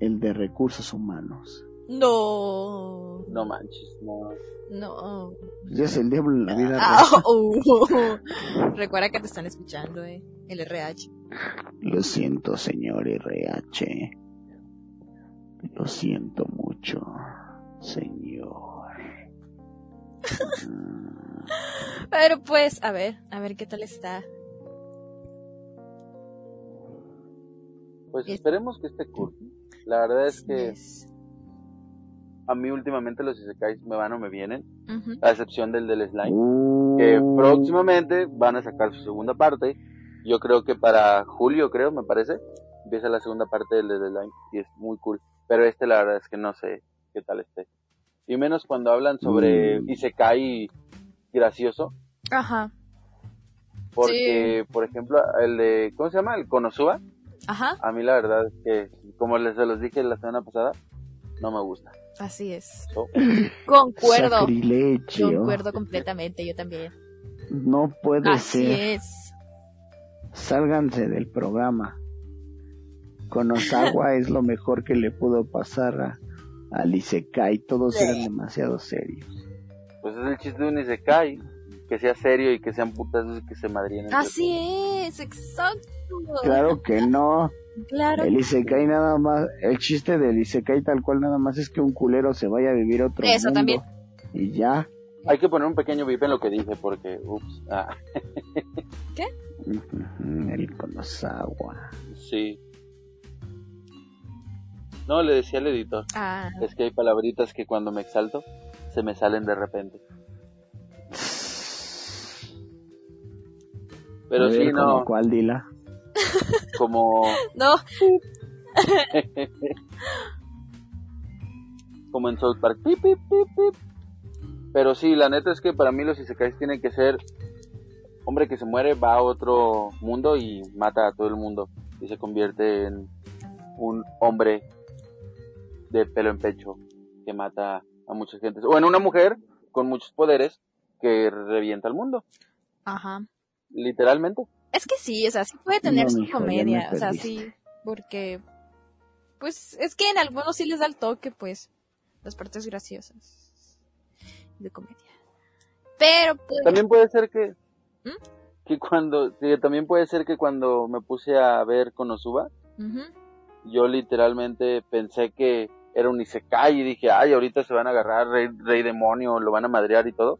S4: el de recursos humanos.
S3: No.
S2: No manches, no.
S3: No.
S4: Pues ya es el diablo en la vida
S3: Ah, uh. Recuerda que te están escuchando, eh. El RH.
S4: Lo siento, señor RH. Lo siento mucho, señor.
S3: Pero pues, a ver, a ver qué tal está.
S2: Pues
S3: Es-
S2: esperemos que esté cool. La verdad es que a mí últimamente los isekais me van o me vienen, a excepción del del slime,
S4: Uh,
S2: que próximamente van a sacar su segunda parte. Yo creo que para julio, creo, me parece, empieza la segunda parte del del slime y es muy cool. Pero este la verdad es que no sé qué tal esté. Y menos cuando hablan sobre
S4: Mm.
S2: isekai gracioso,
S3: Ajá.
S2: porque por ejemplo el de ¿cómo se llama? El Konosuba,
S3: Ajá.
S2: a mí la verdad es que como les se los dije la semana pasada, no me gusta.
S3: Así es.
S2: So,
S3: Concuerdo.
S4: Sacrilegio.
S3: Concuerdo completamente, yo también.
S4: No puede
S3: Así
S4: ser.
S3: es.
S4: Sálganse del programa. Konosawa es lo mejor que le pudo pasar a, a Isekai. Todos eran demasiado serios.
S2: pues es el chiste de un isekai, que sea serio y que sean putazos y que se madrien.
S3: Así es, exacto.
S4: Claro que no.
S3: Claro.
S4: El Isekai nada más, el chiste del Isekai tal cual nada más es que un culero se vaya a vivir otro
S3: Eso
S4: mundo.
S3: también.
S4: Y ya.
S2: Hay que poner un pequeño bip en lo que dije porque, ups, ah,
S4: Ujú, El Konosawa.
S2: sí. No, le decía al editor,
S3: Ah,
S2: es que hay palabritas que cuando me exalto se me salen de repente. Pero
S4: A ver,
S2: sí,
S4: ¿como
S2: no,
S4: ¿Cuál dila?
S2: como,
S3: no.
S2: como en South Park. Pip, pip, pip, pip. Pero sí, la neta es que para mí los isekais tienen que ser hombre que se muere, va a otro mundo y mata a todo el mundo y se convierte en un hombre de pelo en pecho que mata a mucha gente. O en una mujer con muchos poderes que revienta al mundo,
S3: Ajá.
S2: Literalmente.
S3: Es que sí, o sea, sí puede tener
S4: No,
S3: su comedia, o sea, sí, porque, pues, es que en algunos sí les da el toque, pues, las partes graciosas de comedia. Pero, pues,
S2: También puede ser que,
S3: ¿Mm?
S2: que cuando, que también puede ser que cuando me puse a ver Konosuba,
S3: ujú,
S2: yo literalmente pensé que era un Isekai y dije, ay, ahorita se van a agarrar rey, rey demonio, lo van a madrear y todo.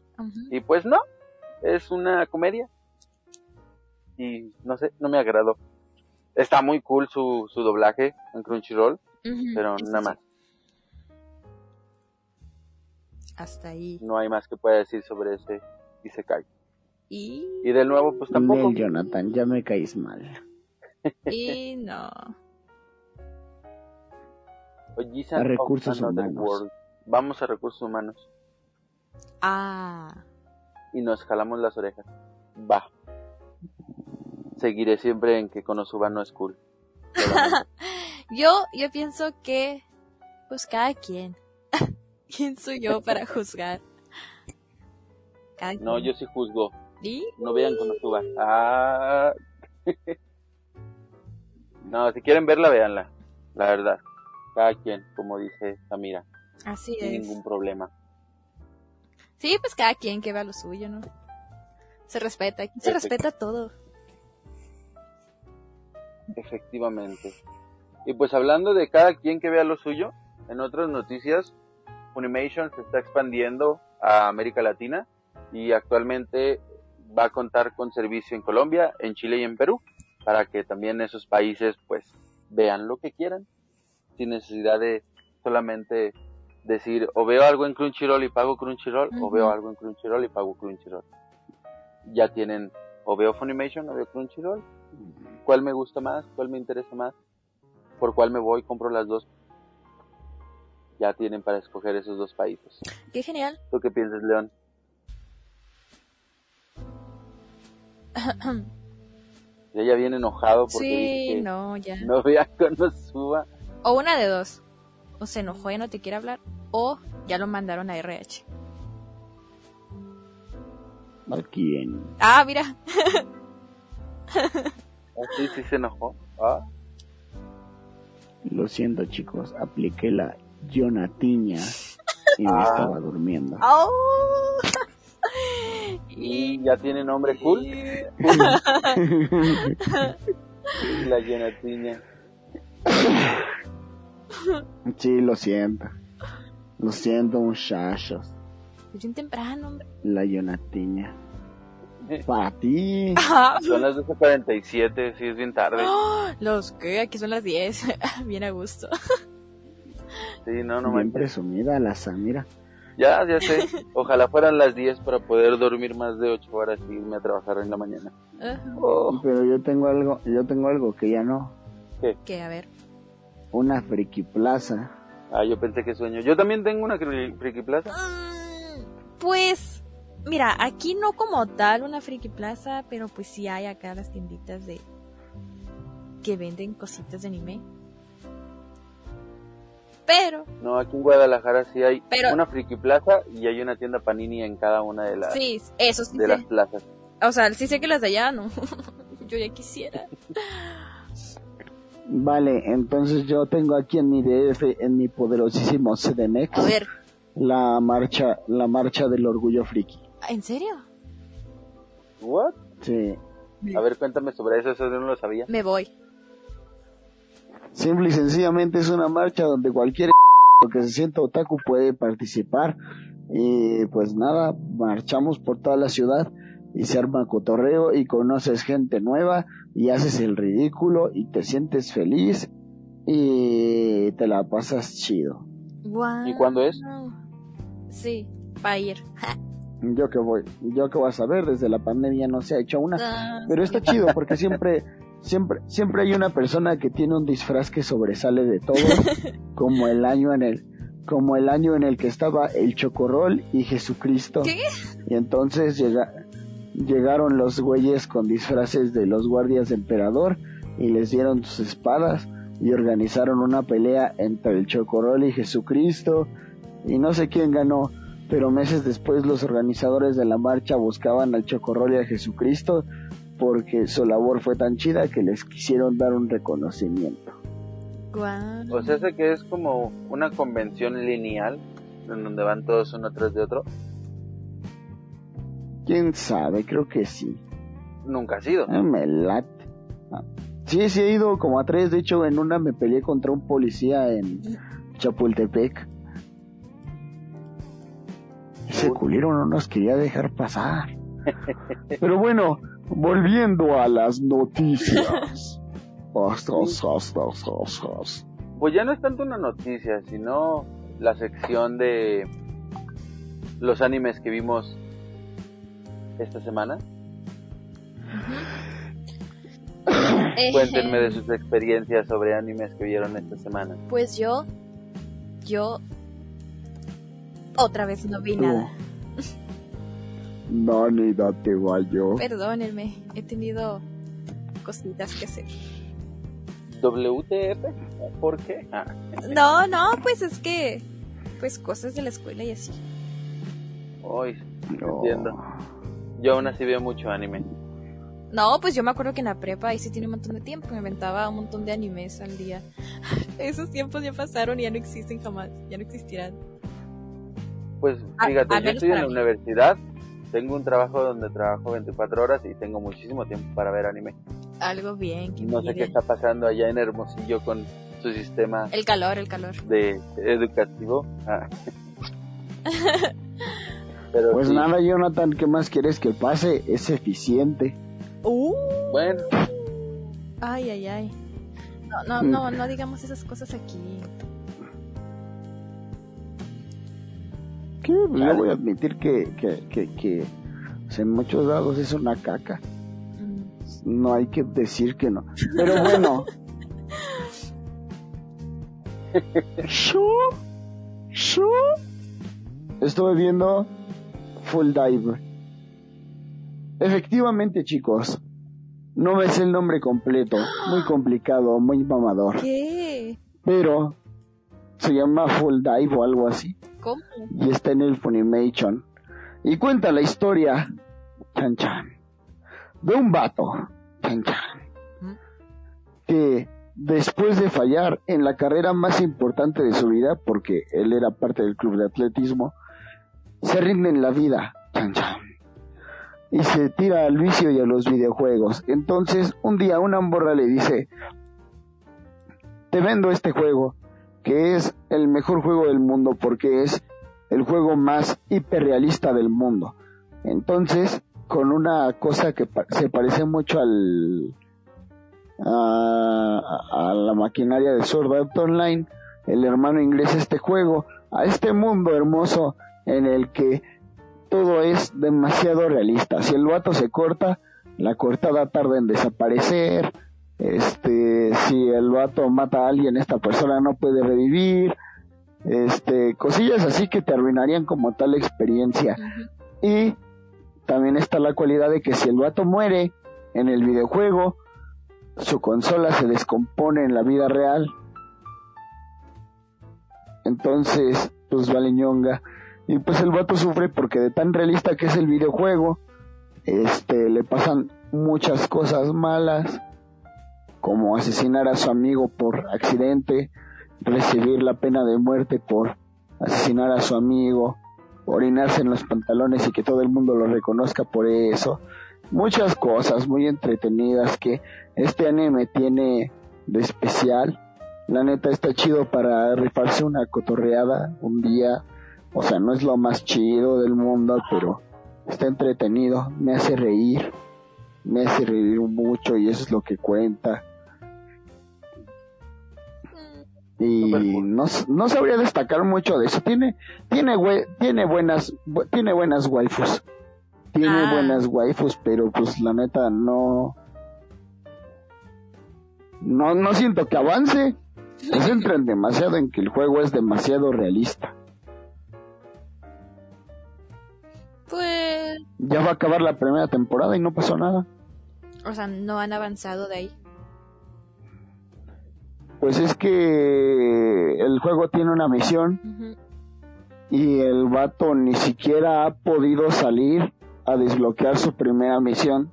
S2: Y pues no, es una comedia. Y no sé, no me agradó. Está muy cool su, su doblaje en Crunchyroll, pero nada más.
S3: Hasta ahí.
S2: No hay más que pueda decir sobre ese Isekai.
S3: Y,
S2: Y de nuevo, pues tampoco.
S4: Nel, Jonathan, ya me caís mal.
S3: y no.
S4: A recursos
S2: Another
S4: humanos.
S2: World. Vamos a recursos humanos
S3: Ah,
S2: y nos jalamos las orejas. Va. Seguiré siempre en que Konosuba no es cool.
S3: Yo, yo pienso que, pues cada quien. ¿Quién soy yo para juzgar? Cada
S2: No,
S3: quien.
S2: yo sí juzgo.
S3: ¿Y?
S2: No vean Konosuba. Ah. no, si quieren verla, véanla. La verdad. Cada quien, como dice Samira,
S3: Así
S2: sin
S3: es.
S2: ningún problema.
S3: Sí, pues cada quien que vea lo suyo, ¿no? Se respeta, aquí se
S2: Perfecto.
S3: respeta todo.
S2: Efectivamente. Y pues hablando de cada quien que vea lo suyo, en otras noticias, Funimation se está expandiendo a América Latina y actualmente va a contar con servicio en Colombia, en Chile y en Perú, para que también esos países pues vean lo que quieran, sin necesidad de solamente decir o veo algo en Crunchyroll y pago Crunchyroll o veo algo en Crunchyroll y pago Crunchyroll. Ya tienen o veo Funimation o veo Crunchyroll cuál me gusta más, cuál me interesa más, por cuál me voy, compro las dos. Ya tienen para escoger esos dos países.
S3: Qué genial.
S2: ¿Tú qué piensas, León? Ella viene enojado porque
S3: sí,
S2: dice que
S3: no, ya.
S2: no vea cuando suba.
S3: O una de dos. O se enojó y no te quiere hablar. O ya lo mandaron a RH.
S4: ¿A quién?
S3: Ah, mira.
S2: Ah, sí, sí se enojó. Ah,
S4: Lo siento, chicos. Apliqué la Jonatiña y me
S2: Ah.
S4: estaba durmiendo.
S3: Oh.
S2: y ya tiene nombre cool. La llenatiña.
S4: Sí, lo siento. Lo siento, muchachos.
S3: Es bien temprano, hombre.
S4: La Jonatiña. Para ti.
S2: Son las 12.47, sí, es bien tarde.
S3: Los que aquí son las 10. bien a gusto.
S2: Sí, no, no
S4: Bien
S2: manches.
S4: presumida la Samira.
S2: Ya, ya sé. Ojalá fueran las 10 para poder dormir más de 8 horas y irme a trabajar en la mañana. Oh,
S4: Pero yo tengo algo, yo tengo algo que ya no.
S3: Que a ver.
S4: Una friki plaza.
S2: Ah, yo pensé que sueño. Yo también tengo una friki plaza.
S3: Mm, Pues, mira, aquí no como tal una friki plaza, pero pues sí hay acá las tienditas de que venden cositas de anime. Pero,
S2: No, aquí en Guadalajara sí hay
S3: Pero-
S2: una friki plaza y hay una tienda panini en cada una de las,
S3: sí, eso sí
S2: de las
S3: sé.
S2: plazas.
S3: O sea, sí sé que las de allá no. Yo ya quisiera.
S4: Vale, entonces yo tengo aquí en mi DF, en mi poderosísimo CDMX,
S3: A ver,
S4: la marcha, la marcha del orgullo friki.
S3: ¿En serio?
S2: ¿What?
S4: Sí.
S2: A ver, cuéntame sobre eso, eso yo no lo sabía.
S3: Me voy.
S4: Simple y sencillamente es una marcha donde cualquier que se sienta otaku puede participar. Y pues nada, marchamos por toda la ciudad y se arma cotorreo y conoces gente nueva y haces el ridículo y te sientes feliz y te la pasas chido.
S2: ¿Y cuándo es?
S3: Sí, va a ir.
S4: Yo que voy, yo que voy a saber, desde la pandemia no se ha hecho una,
S3: Ah,
S4: pero está chido porque siempre, siempre, siempre hay una persona que tiene un disfraz que sobresale de todo, como el año en el, como el año en el que estaba el chocorrol y Jesucristo.
S3: ¿Qué?
S4: Y entonces llega, llegaron los güeyes con disfraces de los guardias de emperador y les dieron sus espadas y organizaron una pelea entre el chocorrol y Jesucristo y no sé quién ganó, pero meses después los organizadores de la marcha buscaban al chocorrol y a Jesucristo porque su labor fue tan chida que les quisieron dar un reconocimiento.
S3: Guau.
S2: O sea, sé que es como una convención lineal en donde van todos uno tras de otro.
S4: ¿Quién sabe? Creo que sí.
S2: Nunca ha sido.
S4: Ah, me late. Ah, Sí, sí he ido como a tres. De hecho, en una me peleé contra un policía en Chapultepec. Ese
S2: Uy.
S4: culero no nos quería dejar pasar. Pero bueno, volviendo a las noticias.
S2: Pues ya no es tanto una noticia, sino la sección de los animes que vimos esta semana. Cuéntenme de sus experiencias sobre animes que vieron esta semana.
S3: Pues yo, yo, otra vez no vi nada.
S4: No, ni date igual yo.
S3: Perdónenme, he tenido cositas que hacer.
S2: WTF, ¿por qué? Ah,
S3: No, no, pues es que, pues cosas de la escuela y así.
S2: uy,
S4: No.
S2: entiendo. Yo aún así veo mucho anime.
S3: No, pues yo me acuerdo que en la prepa ahí sí tiene un montón de tiempo, me inventaba un montón de animes al día. Esos tiempos ya pasaron y ya no existen jamás, ya no existirán.
S2: Pues
S3: A-
S2: fíjate,
S3: a
S2: yo estoy en la
S3: mí.
S2: universidad, tengo un trabajo donde trabajo 24 horas y tengo muchísimo tiempo para ver anime.
S3: Algo bien, que
S2: No sé qué está pasando allá en Hermosillo con su sistema
S3: El calor, el calor.
S2: de educativo. Ah. Pero
S4: Pues
S2: sí,
S4: nada, Jonathan, ¿qué más quieres que pase? Es eficiente.
S3: Uh,
S2: bueno,
S3: ay, ay, ay. No, no, no, no digamos esas cosas aquí.
S4: Que pues, yo voy a admitir que, que, que, que pues, en muchos lados es una caca.
S3: Mm.
S4: No hay que decir que no. Pero bueno. Yo, yo estuve viendo Full Dive. Efectivamente, chicos. No me sé el nombre completo. Muy complicado, muy mamador.
S3: ¿Qué?
S4: Pero se llama Full Dive o algo así. Y está en el Funimation. Y cuenta la historia, chan chan, de un vato, chan chan, que después de fallar en la carrera más importante de su vida, porque él era parte del club de atletismo, se rinde en la vida, chan chan, y se tira al vicio y a los videojuegos. Entonces, un día una morra le dice, te vendo este juego, que es el mejor juego del mundo porque es el juego más hiperrealista del mundo. Entonces, con una cosa que se parece mucho al a, la maquinaria de Sword Art Online, el hermano ingresa a este juego, a este mundo hermoso en el que todo es demasiado realista. Si el vato se corta, la cortada tarda en desaparecer. Este, si el vato mata a alguien, esta persona no puede revivir. Este, cosillas así que te arruinarían como tal experiencia. Y también está la cualidad de que si el vato muere en el videojuego, su consola se descompone en la vida real. Entonces, pues vale ñonga. Y pues el vato sufre porque de tan realista que es el videojuego, este, le pasan muchas cosas malas, como asesinar a su amigo por accidente, recibir la pena de muerte por asesinar a su amigo, orinarse en los pantalones y que todo el mundo lo reconozca por eso. Muchas cosas muy entretenidas que este anime tiene de especial. La neta está chido para rifarse una cotorreada un día. O sea, no es lo más chido del mundo, pero está entretenido, me hace reír, me hace reír mucho y eso es lo que cuenta. Y
S2: cool.
S4: no, no sabría destacar mucho de eso. Tiene, tiene, we- tiene buenas, bu- tiene buenas waifus. Tiene
S3: Ah.
S4: buenas waifus, pero pues la neta no, no, no siento que avance. Se centran demasiado en que el juego es demasiado realista.
S3: Pues,
S4: Ya va a acabar la primera temporada y no pasó nada.
S3: o sea, no han avanzado de ahí.
S4: Pues es que el juego tiene una misión y el vato ni siquiera ha podido salir a desbloquear su primera misión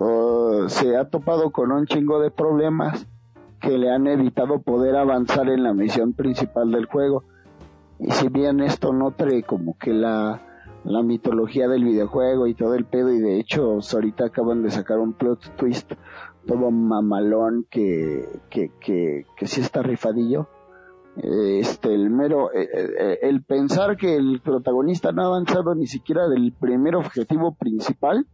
S4: uh, se ha topado con un chingo de problemas que le han evitado poder avanzar en la misión principal del juego. Y si bien esto no trae como que la, la mitología del videojuego y todo el pedo, y de hecho ahorita acaban de sacar un plot twist todo mamalón que, que, que, que sí está rifadillo. Este, el mero, eh, eh, el pensar que el protagonista no ha avanzado ni siquiera del primer objetivo principal,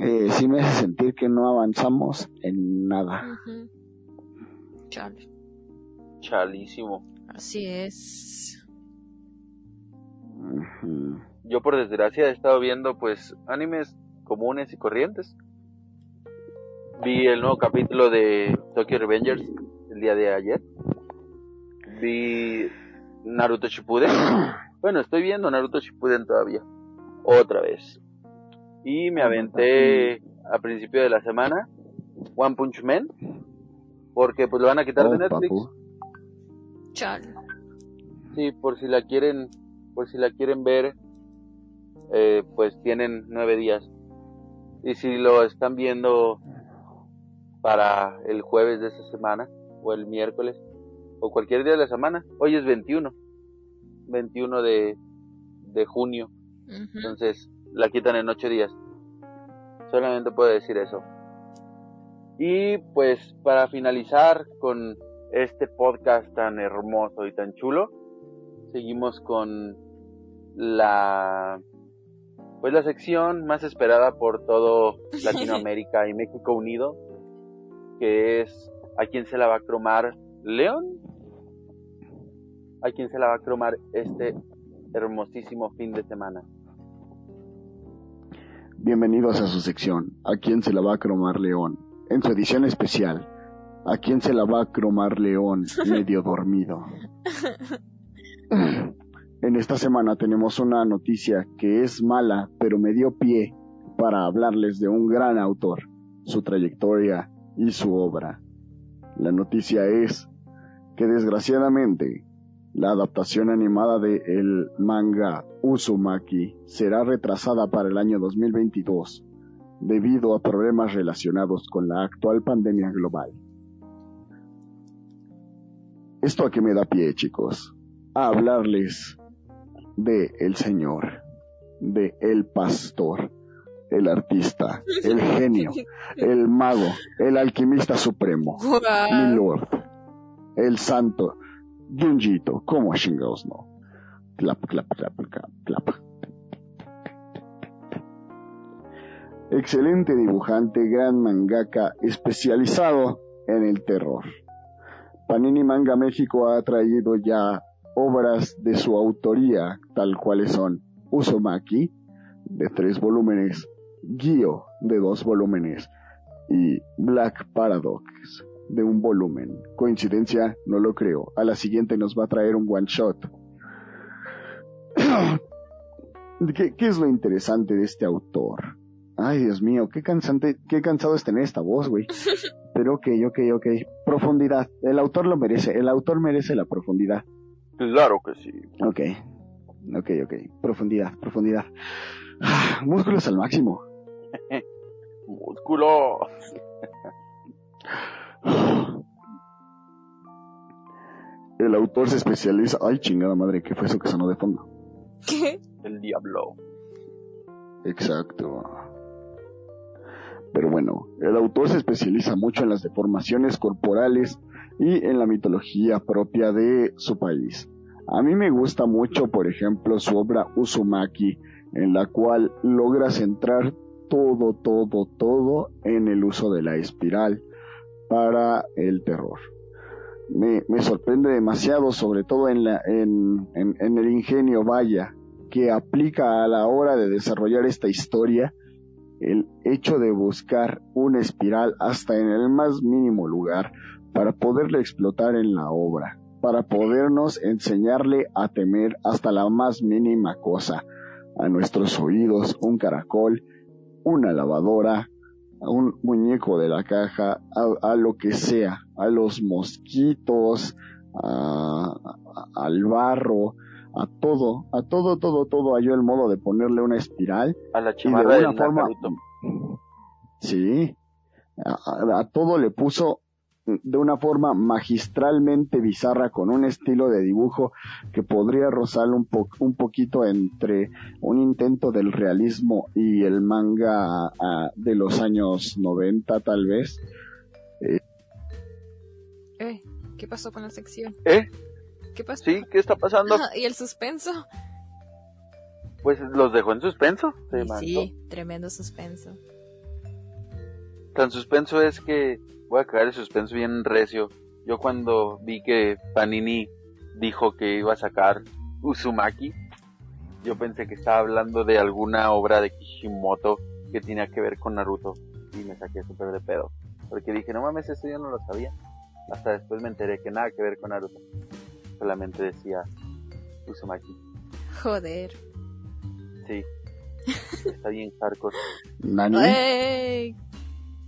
S4: eh, sí me hace sentir que no avanzamos en nada.
S3: Chale.
S2: Chalísimo.
S3: Así es.
S2: Yo por desgracia he estado viendo pues animes comunes y corrientes. Vi el nuevo capítulo de Tokyo Revengers el día de ayer. Vi Naruto Shippuden. Bueno, estoy viendo Naruto Shippuden todavía. Otra vez. Y me aventé a principio de la semana One Punch Man. Porque pues lo van a quitar de
S4: Oh,
S2: Netflix.
S3: Chale.
S2: Sí, por si la quieren, por si la quieren ver, eh, pues tienen nueve días. Y si lo están viendo para el jueves de esta semana, o el miércoles, o cualquier día de la semana, hoy es 21, 21 de, de junio, entonces la quitan en ocho días. Solamente puedo decir eso. Y pues para finalizar con este podcast tan hermoso y tan chulo, seguimos con la pues la sección más esperada por todo Latinoamérica y México unido, que es ¿a quién se la va a cromar León? ¿A quién se la va a cromar este hermosísimo fin de semana?
S4: Bienvenidos a su sección, ¿A quién se la va a cromar León? En su edición especial, ¿A quién se la va a cromar León medio dormido? En esta semana tenemos una noticia que es mala, pero me dio pie para hablarles de un gran autor, su trayectoria y su obra. La noticia es que desgraciadamente la adaptación animada de el manga Uzumaki será retrasada para el año 2022 debido a problemas relacionados con la actual pandemia global. Esto a que me da pie, chicos, a hablarles de el Señor, de el Pastor, el artista, el genio, el mago, el alquimista supremo, mi
S3: Guau.
S4: lord, el santo, Junjito, como chingados no. Clap, clap, clap, clap, clap. Excelente dibujante, gran mangaka especializado en el terror. Panini Manga México ha traído ya obras de su autoría, tal cuales son Uzumaki, de tres volúmenes, Gyo, de dos volúmenes, y Black Paradox, de un volumen. Coincidencia, no lo creo. A la siguiente nos va a traer un one shot. ¿Qué, qué es lo interesante de este autor? Ay, Dios mío, qué cansante, qué cansado es tener esta voz, güey. Pero ok, ok, ok. Profundidad. El autor lo merece. El autor merece la profundidad.
S2: Claro que sí.
S4: Ok. Ok, ok. Profundidad, profundidad. Ah, Músculos al máximo.
S2: Músculo.
S4: El autor se especializa. Ay, chingada madre, ¿qué fue eso que sonó de fondo?
S3: ¿Qué?
S2: El diablo.
S4: Exacto. Pero bueno, el autor se especializa mucho en las deformaciones corporales y en la mitología propia de su país. A mí me gusta mucho, por ejemplo, su obra Uzumaki, en la cual logra centrar todo, todo, todo en el uso de la espiral para el terror. Me, sorprende demasiado, sobre todo en, la, en, en, en el ingenio vaya que aplica a la hora de desarrollar esta historia el hecho de buscar una espiral hasta en el más mínimo lugar para poderle explotar en la obra, para podernos enseñarle a temer hasta la más mínima cosa, a nuestros oídos un caracol, una lavadora, a un muñeco de la caja, a, a lo que sea, a los mosquitos, a, a, al barro, a todo, a todo, todo, todo halló el modo de ponerle una espiral
S2: A la
S4: y de una forma. Sí, a, todo le puso de una forma magistralmente bizarra con un estilo de dibujo que podría rozar un, un poquito entre un intento del realismo y el manga de los años 90 tal vez.
S3: Eh, ¿Qué pasó con la sección?
S2: ¿Eh?
S3: ¿Qué pasó?
S2: Sí, ¿qué está pasando?
S3: ¿Y el suspenso?
S2: Pues los dejó en suspenso.
S3: sí, tremendo suspenso.
S2: Tan suspenso es que voy a caer el suspenso bien recio. Yo cuando vi que Panini dijo que iba a sacar Uzumaki, yo pensé que estaba hablando de alguna obra de Kishimoto que tenía que ver con Naruto y me saqué súper de pedo. Porque dije, no mames, eso yo no lo sabía. Hasta después me enteré que nada que ver con Naruto. Solamente decía Uzumaki.
S3: Joder.
S2: Sí. Está bien hardcore.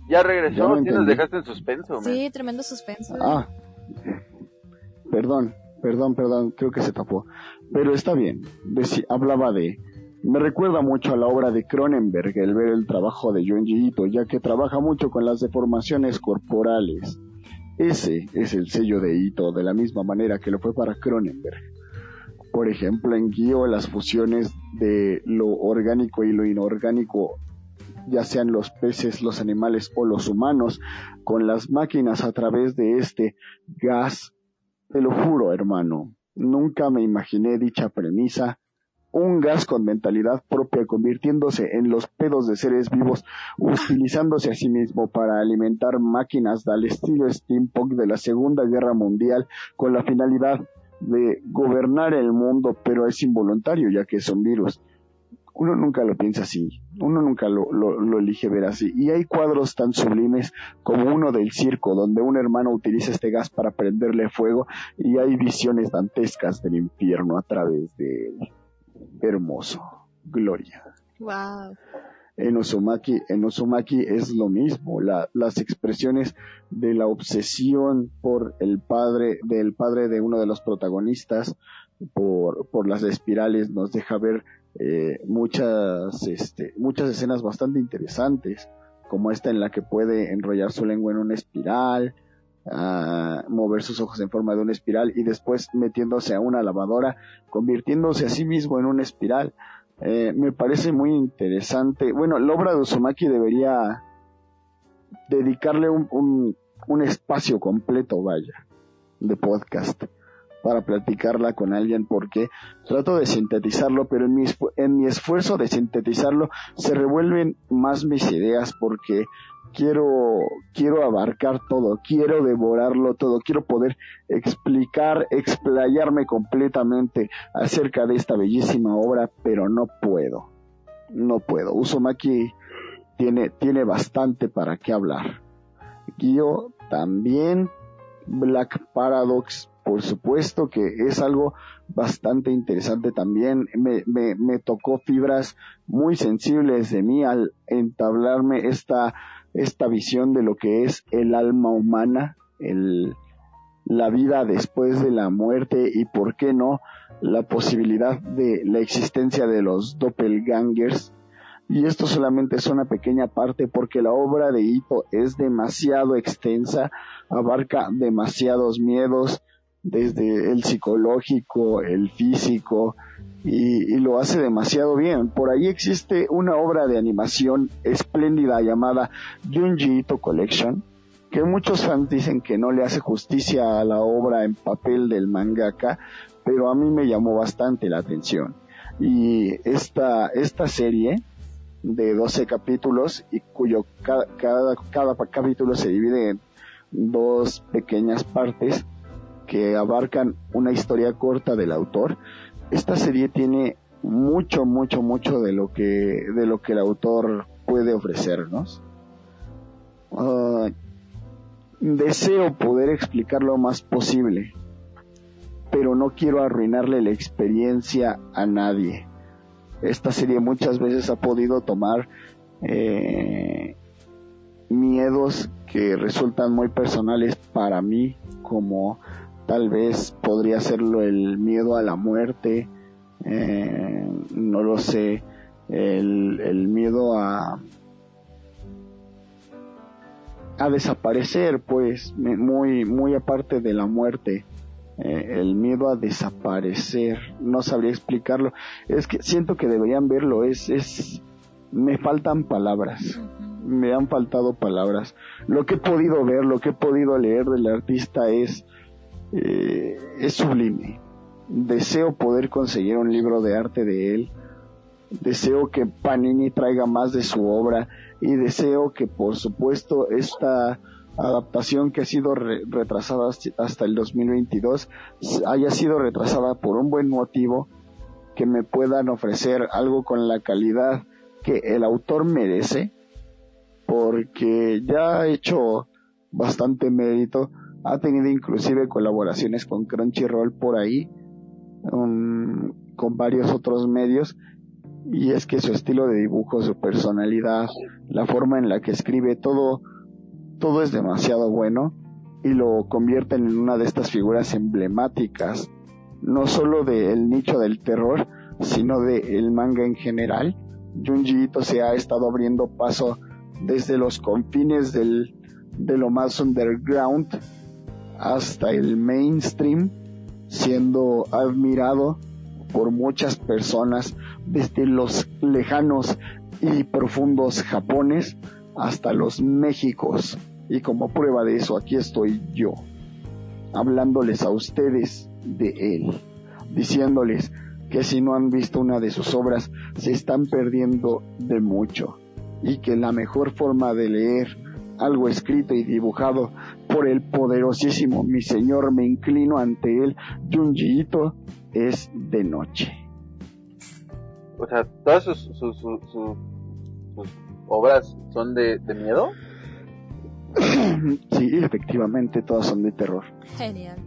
S2: Ya regresó, sí nos dejaste en suspenso.
S3: Sí, tremendo suspenso.
S4: Ah, perdón, perdón, perdón, creo que se tapó. Pero está bien, hablaba de... Me recuerda mucho a la obra de Cronenberg el ver el trabajo de Junji Ito, ya que trabaja mucho con las deformaciones corporales. Ese es el sello de Ito, de la misma manera que lo fue para Cronenberg. Por ejemplo, en Guío las fusiones de lo orgánico y lo inorgánico, ya sean los peces, los animales o los humanos, con las máquinas a través de este gas. Te lo juro, hermano, nunca me imaginé dicha premisa. Un gas con mentalidad propia convirtiéndose en los pedos de seres vivos, utilizándose a sí mismo para alimentar máquinas al estilo steampunk de la Segunda Guerra Mundial con la finalidad de gobernar el mundo, pero es involuntario ya que es un virus. Uno nunca lo piensa así, uno nunca lo, lo, elige ver así. Y hay cuadros tan sublimes como uno del circo, donde un hermano utiliza este gas para prenderle fuego, y hay visiones dantescas del infierno a través de él. Hermoso. Gloria.
S3: Wow
S4: en Osumaki, en Osumaki es lo mismo, las expresiones de la obsesión por el padre, del padre de uno de los protagonistas, por, por las espirales, nos deja ver eh, muchas, este, muchas escenas bastante interesantes, como esta en la que puede enrollar su lengua en una espiral, ah, mover sus ojos en forma de una espiral y después metiéndose a una lavadora, convirtiéndose a sí mismo en una espiral. Eh, me parece muy interesante. Bueno, la obra de Uzumaki debería dedicarle un, un, espacio completo, vaya, de podcast para platicarla con alguien porque trato de sintetizarlo, pero en mi, en mi esfuerzo de sintetizarlo se revuelven más mis ideas porque quiero, quiero abarcar todo, quiero devorarlo todo, quiero poder explicar, explayarme completamente acerca de esta bellísima obra, pero no puedo, no puedo. Usumaki tiene, tiene bastante para qué hablar. Gyo también, Black Paradox, por supuesto que es algo bastante interesante también. Me, me, me tocó fibras muy sensibles de mí al entablarme esta esta visión de lo que es el alma humana, el, la vida después de la muerte y, por qué no, la posibilidad de la existencia de los doppelgangers. Y esto solamente es una pequeña parte porque la obra de Ito es demasiado extensa, abarca demasiados miedos, desde el psicológico, el físico, y, lo hace demasiado bien. Por ahí existe una obra de animación espléndida llamada Junji Ito Collection, que muchos fans dicen que no le hace justicia a la obra en papel del mangaka, pero a mí me llamó bastante la atención. Y esta, esta serie de 12 capítulos y cuyo cada, cada, cada capítulo se divide en dos pequeñas partes que abarcan una historia corta del autor, esta serie tiene mucho, mucho, mucho de lo que, de lo que el autor puede ofrecernos. Ah, deseo poder explicar lo más posible, pero no quiero arruinarle la experiencia a nadie. Esta serie muchas veces ha podido tomar eh, miedos que resultan muy personales para mí, como tal vez podría serlo el miedo a la muerte, eh, no lo sé, el, el, miedo a a desaparecer, pues, muy, muy aparte de la muerte. Eh, el miedo a desaparecer, no sabría explicarlo. Es que siento que deberían verlo, es, es, me faltan palabras, me han faltado palabras. Lo que he podido ver, lo que he podido leer del artista es, eh, es sublime. Deseo poder conseguir un libro de arte de él. Deseo que Panini traiga más de su obra y deseo que por supuesto esta adaptación que ha sido retrasada hasta el 2022 haya sido retrasada por un buen motivo que me puedan ofrecer algo con la calidad que el autor merece porque ya ha hecho bastante mérito ha tenido inclusive colaboraciones con Crunchyroll por ahí con varios otros medios y es que su estilo de dibujo, su personalidad, la forma en la que escribe, todo, todo es demasiado bueno y lo convierten en una de estas figuras emblemáticas, no solo del nicho del terror, sino del manga en general. Junji Ito se ha estado abriendo paso desde los confines del, de lo más underground hasta el mainstream, siendo admirado por muchas personas desde los lejanos y profundos Japones hasta los Méxicos. Y como prueba de eso, aquí estoy yo, hablándoles a ustedes de él, diciéndoles que si no han visto una de sus obras, se están perdiendo de mucho, y que la mejor forma de leer algo escrito y dibujado por el poderosísimo mi señor, me inclino ante él, Junji es de noche.
S2: O sea, todas sus, sus, sus, obras son de, miedo.
S4: sí, efectivamente, todas son de terror.
S3: Genial.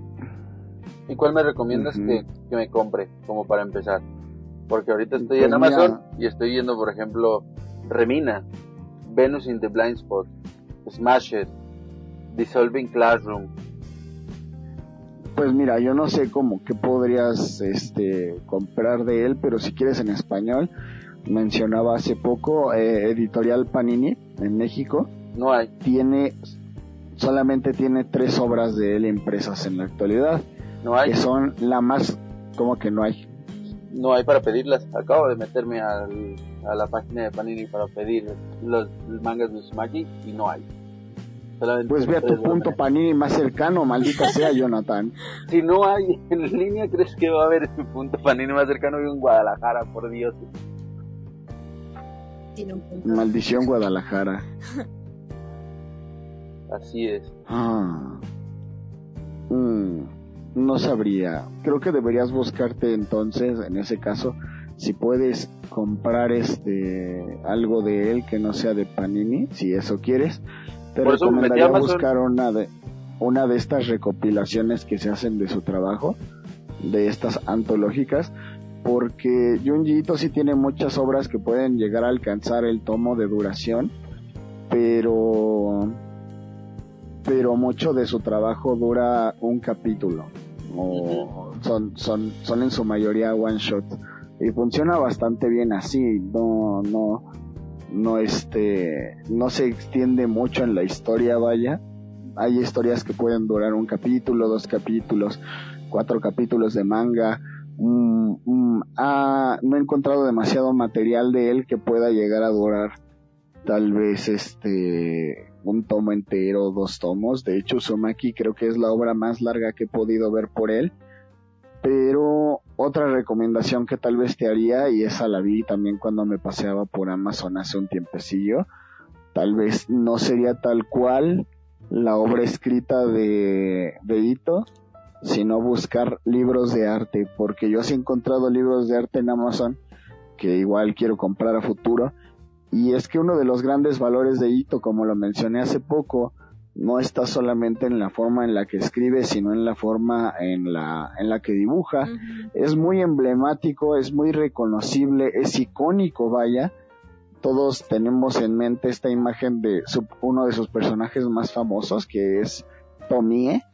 S2: ¿Y cuál me recomiendas que, que, me compre, como para empezar? Porque ahorita estoy en Amazon y estoy viendo, por ejemplo, Remina, Venus in the Blind Spot, Smash It, Dissolving Classroom,
S4: pues mira, yo no sé cómo que podrías este comprar de él, pero si quieres en español, mencionaba hace poco eh, Editorial Panini en México.
S2: No hay.
S4: Tiene solamente tiene tres obras de él impresas en la actualidad.
S2: No hay.
S4: Que son la más como que no hay.
S2: No hay para pedirlas. Acabo de meterme a la página de Panini para pedir los mangas de Sumaki y no hay.
S4: Pues ve a tu punto Panini más cercano, maldita sea Jonathan.
S2: Si no hay en línea, ¿crees que va a haber ese punto Panini más cercano? en Guadalajara, por Dios.
S4: Maldición Guadalajara.
S2: Así es.
S4: Ah. Mm, no sabría. Creo que deberías buscarte entonces, en ese caso, si puedes comprar este algo de él que no sea de Panini, si eso quieres te recomendaría buscar una de, una de estas recopilaciones que se hacen de su trabajo, de estas antológicas, porque Junji Ito sí tiene muchas obras que pueden llegar a alcanzar el tomo de duración, pero pero mucho de su trabajo dura un capítulo o son son son en su mayoría one shot y funciona bastante bien así no no no este no se extiende mucho en la historia vaya. Hay historias que pueden durar un capítulo dos capítulos cuatro capítulos de manga. Ah, no he encontrado demasiado material de él que pueda llegar a durar tal vez este un tomo entero dos tomos. De hecho Sumaki creo que es la obra más larga que he podido ver por él pero otra recomendación que tal vez te haría, y esa la vi también cuando me paseaba por Amazon hace un tiempecillo, tal vez no sería tal cual la obra escrita de, de sino buscar libros de arte, porque yo sí he encontrado libros de arte en Amazon que igual quiero comprar a futuro, y es que uno de los grandes valores de Ito, como lo mencioné hace poco, no está solamente en la forma en la que escribe, sino en la forma en la, en la que dibuja. Es muy emblemático, es muy reconocible, es icónico, vaya. Todos tenemos en mente esta imagen de uno de sus personajes más famosos, que es Tomie,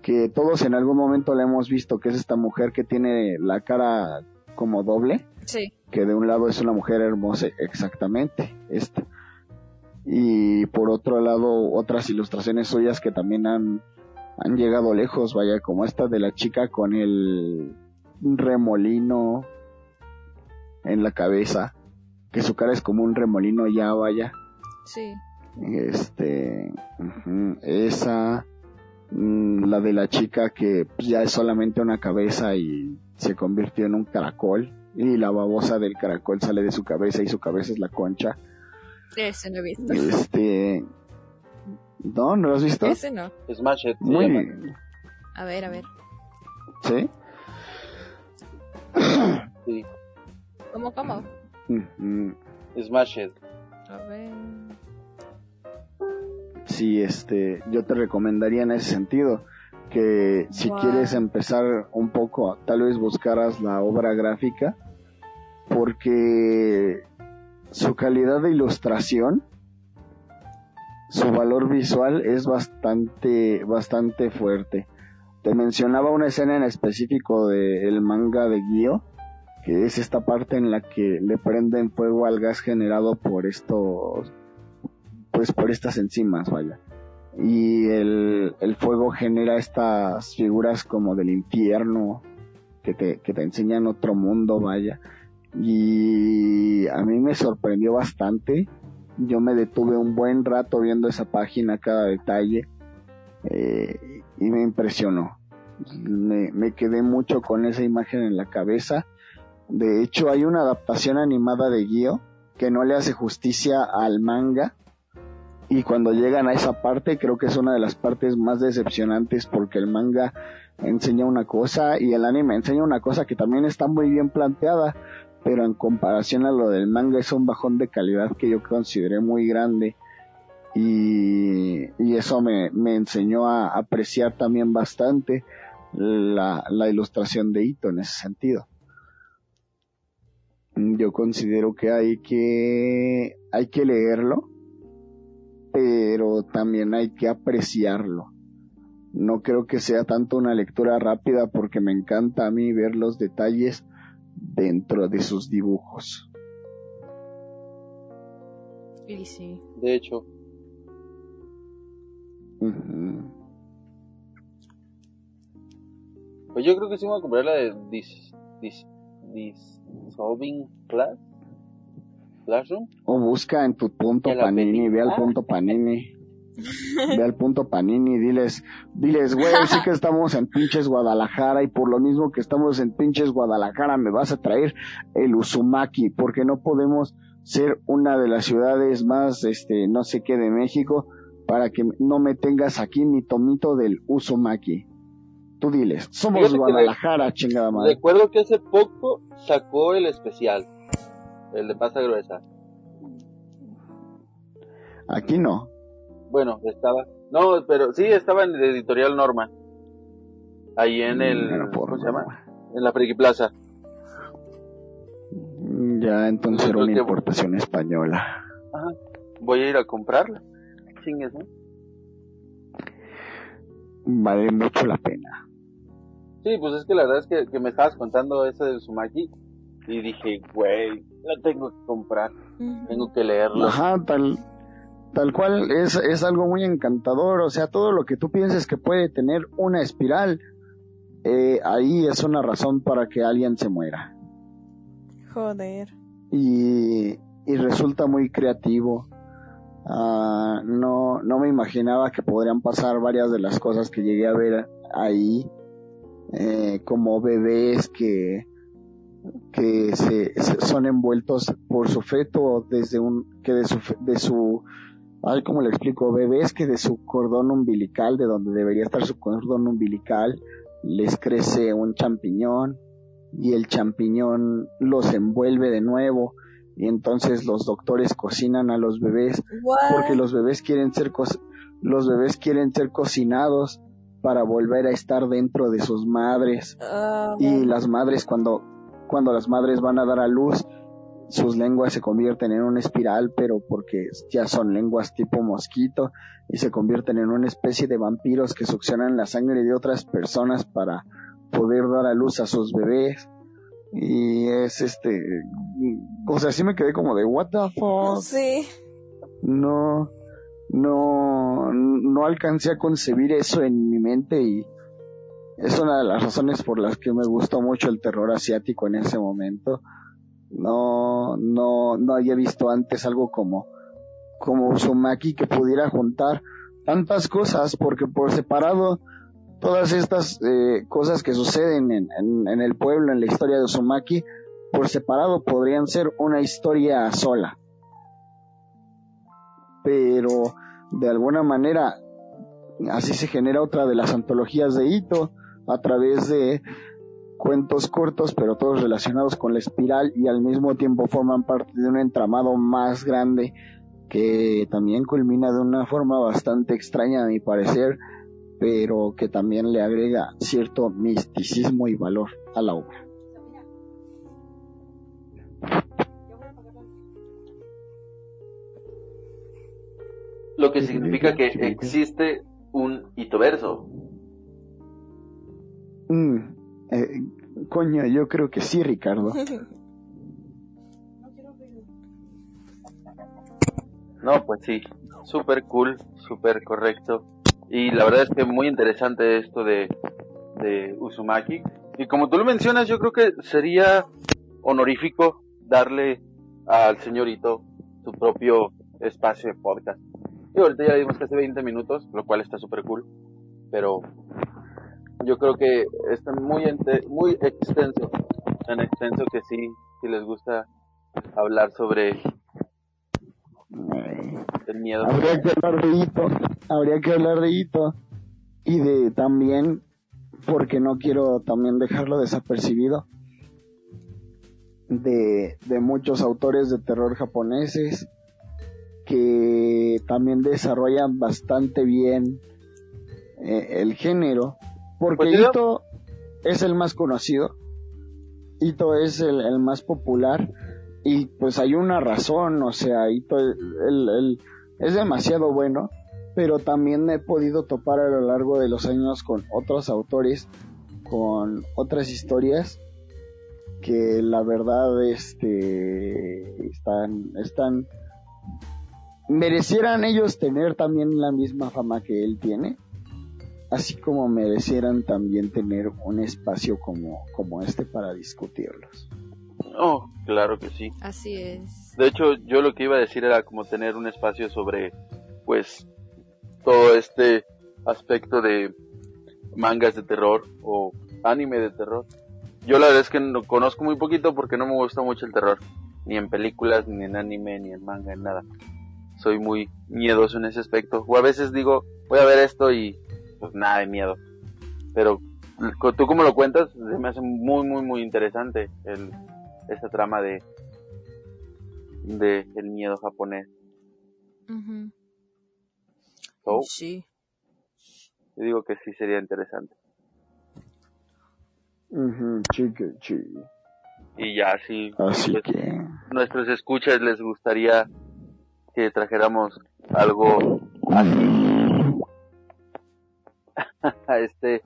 S4: que todos en algún momento le hemos visto, que es esta mujer que tiene la cara como doble.
S3: Sí.
S4: Que de un lado es una mujer hermosa, exactamente, esta y por otro lado otras ilustraciones suyas que también han, han llegado lejos, vaya, como esta de la chica con el remolino en la cabeza, que su cara es como un remolino ya, vaya.
S3: Sí.
S4: Este, esa, mm, la de la chica que ya es solamente una cabeza y se convirtió en un caracol y la babosa del caracol sale de su cabeza y su cabeza es la concha.
S3: Ese no he visto.
S4: Este, no, ¿no lo has visto?
S3: Ese no.
S2: Smash It.
S4: Muy,
S2: llama.
S3: A ver, a ver.
S4: ¿sí?
S2: Sí.
S3: ¿Cómo, cómo?
S4: Ujú.
S2: Smash It.
S3: A ver.
S4: Sí, este, yo te recomendaría en ese sentido que si
S3: Wow.
S4: quieres empezar un poco, tal vez buscaras la obra gráfica, porque su calidad de ilustración, su valor visual es bastante, bastante fuerte. Te mencionaba una escena en específico del manga de Gyo, que es esta parte en la que le prenden fuego al gas generado por estos pues por estas enzimas, vaya. Y el, el fuego genera estas figuras como del infierno que te, que te enseñan otro mundo, vaya. Y a mí me sorprendió bastante. Yo me detuve un buen rato viendo esa página, cada detalle, eh, y me impresionó. Me, me quedé mucho con esa imagen en la cabeza. De hecho, hay una adaptación animada de Gio que no le hace justicia al manga y cuando llegan a esa parte creo que es una de las partes más decepcionantes porque el manga enseña una cosa y el anime enseña una cosa que también está muy bien planteada pero en comparación a lo del manga es un bajón de calidad que yo consideré muy grande y, y eso me, me enseñó a apreciar también bastante la, la ilustración de Ito en ese sentido yo considero que hay que hay que leerlo pero también hay que apreciarlo. No creo que sea tanto una lectura rápida porque me encanta a mí ver los detalles dentro de sus dibujos.
S3: Y sí.
S2: De hecho,
S4: Ujú.
S2: pues yo creo que sí me voy a comprar la de Dis, Dis, Dissolving Class. Classroom.
S4: O busca en tu punto panini, ve al punto panini. Ve al punto panini y diles, diles, güey, sí que estamos en pinches Guadalajara y por lo mismo que estamos en pinches Guadalajara me vas a traer el Uzumaki, porque no podemos ser una de las ciudades más, este, no sé qué de México, para que no me tengas aquí ni tomito del Uzumaki. Tú diles, somos
S2: Fíjate
S4: Guadalajara, chingada madre.
S2: Recuerdo que hace poco sacó el especial. El de pasta gruesa.
S4: Aquí no.
S2: Bueno, estaba. No, pero sí, estaba en el editorial Norma. Ahí en el.
S4: Pero por
S2: ¿Cómo se llama? En la Friki Plaza.
S4: Ya entonces era una importación española.
S2: Ajá. Voy a ir a comprarla. Chingues, ¿no?
S4: Vale mucho la pena.
S2: Sí, pues es que la verdad es que, que me estabas contando ese del Sumaki. Y dije, güey, la tengo que comprar. Tengo que leerlo.
S4: Ajá, tal, tal cual es, es algo muy encantador. O sea, todo lo que tú pienses que puede tener una espiral, eh, ahí es una razón para que alguien se muera.
S3: Joder.
S4: Y, y resulta muy creativo. Ah, no, no me imaginaba que podrían pasar varias de las cosas que llegué a ver ahí, eh, como bebés que, que se, se- son envueltos por su feto desde un, que de su, de su, ay, ¿cómo le explico? Bebés que de su cordón umbilical, de donde debería estar su cordón umbilical, les crece un champiñón y el champiñón los envuelve de nuevo. Y entonces los doctores cocinan a los bebés porque los bebés quieren ser co- los bebés quieren ser cocinados para volver a estar dentro de sus madres.
S3: Ah,
S4: y las madres cuando cuando las madres van a dar a luz sus lenguas se convierten en una espiral pero porque ya son lenguas tipo mosquito y se convierten en una especie de vampiros que succionan la sangre de otras personas para poder dar a luz a sus bebés y es este o sea sí me quedé como de what the fuck
S3: Sí.
S4: no, no, no alcancé a concebir eso en mi mente y es una de las razones por las que me gustó mucho el terror asiático en ese momento. No, no, no había visto antes algo como, como Uzumaki que pudiera juntar tantas cosas porque por separado todas estas eh, cosas que suceden en, en, el pueblo, en la historia de Uzumaki, por separado podrían ser una historia sola. Pero de alguna manera así se genera otra de las antologías de Ito a través de cuentos cortos pero todos relacionados con la espiral y al mismo tiempo forman parte de un entramado más grande que también culmina de una forma bastante extraña a mi parecer pero que también le agrega cierto misticismo y valor a la obra.
S2: Lo que significa que existe un hitoverso.
S4: Mm, eh, coño, yo creo que sí, Ricardo.
S2: No, pues sí, súper cool, súper correcto. Y la verdad es que muy interesante esto de, de Uzumaki. Y como tú lo mencionas, yo creo que sería honorífico darle al señorito su propio espacio de podcast. Y ahorita ya vimos que hace 20 minutos, lo cual está súper cool. Pero yo creo que está muy, muy extenso. Tan extenso que sí, si les gusta hablar sobre el miedo.
S4: Habría que hablar de hito, habría que hablar de hito y de también, porque no quiero también dejarlo desapercibido, de, de muchos autores de terror japoneses que también desarrollan bastante bien eh, el género, porque pues Ito es el más conocido, Ito es el, el más popular, y pues hay una razón, o sea, Ito el, es demasiado bueno, pero también he podido topar a lo largo de los años con otros autores, con otras historias que la verdad este están están merecieran ellos tener también la misma fama que él tiene así como merecieran también tener un espacio como como este para discutirlos
S2: Oh, claro que sí.
S3: Así es.
S2: De hecho, yo lo que iba a decir era como tener un espacio sobre, pues, todo este aspecto de mangas de terror o anime de terror. Yo la verdad es que no conozco muy poquito porque no me gusta mucho el terror, ni en películas, ni en anime, ni en manga, en nada. Soy muy miedoso en ese aspecto. O a veces digo, voy a ver esto y pues nada de miedo. Pero tú como lo cuentas, me hace muy, muy, muy interesante el, esa trama de de el miedo japonés.
S3: sí.
S2: Yo digo que sí sería interesante. Y ya sí.
S4: Así pues, que
S2: nuestros escuchas les gustaría que trajéramos algo así a este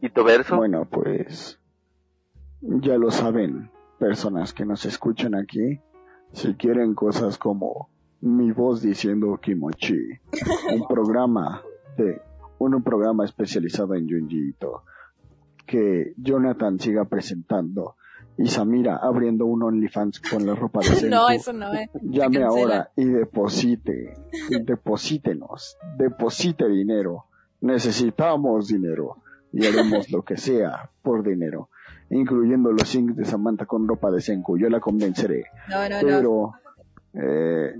S2: hitoverso.
S4: Bueno, pues ya lo saben personas que nos escuchan aquí, si quieren cosas como mi voz diciendo Kimochi, un programa de un, programa especializado en Junjiito, que Jonathan siga presentando y Samira abriendo un OnlyFans con la ropa de Senku.
S3: No, eso no es. Eh.
S4: Llame ahora y deposite, deposítenos, deposite dinero. Necesitamos dinero y haremos lo que sea por dinero incluyendo los sinks de Samantha con ropa de Senku. Yo la convenceré.
S3: No, no,
S4: Pero, Eh,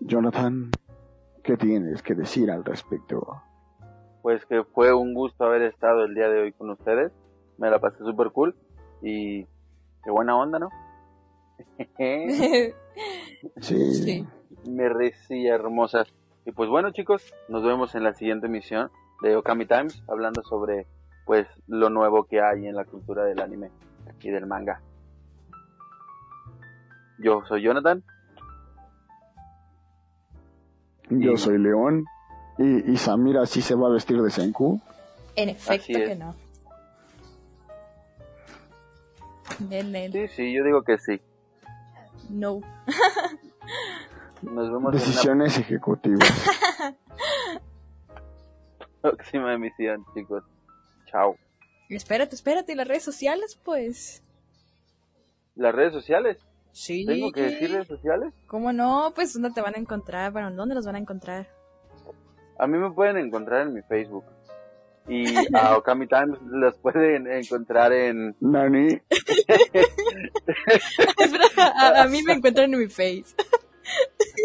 S4: Jonathan, ¿qué tienes que decir al respecto?
S2: Pues que fue un gusto haber estado el día de hoy con ustedes. Me la pasé súper cool y qué buena onda, ¿no?
S4: sí.
S3: sí.
S2: Me recía hermosas. Y pues bueno chicos, nos vemos en la siguiente emisión de Okami Times hablando sobre pues lo nuevo que hay en la cultura del anime y del manga. Yo soy Jonathan.
S4: Yo soy León. ¿Y, ¿Y, Samira sí se va a vestir de Senku?
S3: En efecto que no.
S2: Sí, sí, yo digo que sí.
S3: No.
S2: Nos vemos
S4: Decisiones ejecutivas.
S2: en la próxima emisión, chicos. Chao.
S3: Espérate, espérate, ¿y las redes sociales, pues.
S2: ¿Las redes sociales?
S3: Sí.
S2: ¿Tengo que decir redes sociales?
S3: ¿Cómo no? Pues ¿dónde te van a encontrar? Bueno, ¿dónde los van a encontrar?
S2: A mí me pueden encontrar en mi Facebook. Y a Okami Times las pueden encontrar en...
S4: Nani,
S3: Espera, a, a mí me encuentran en mi face.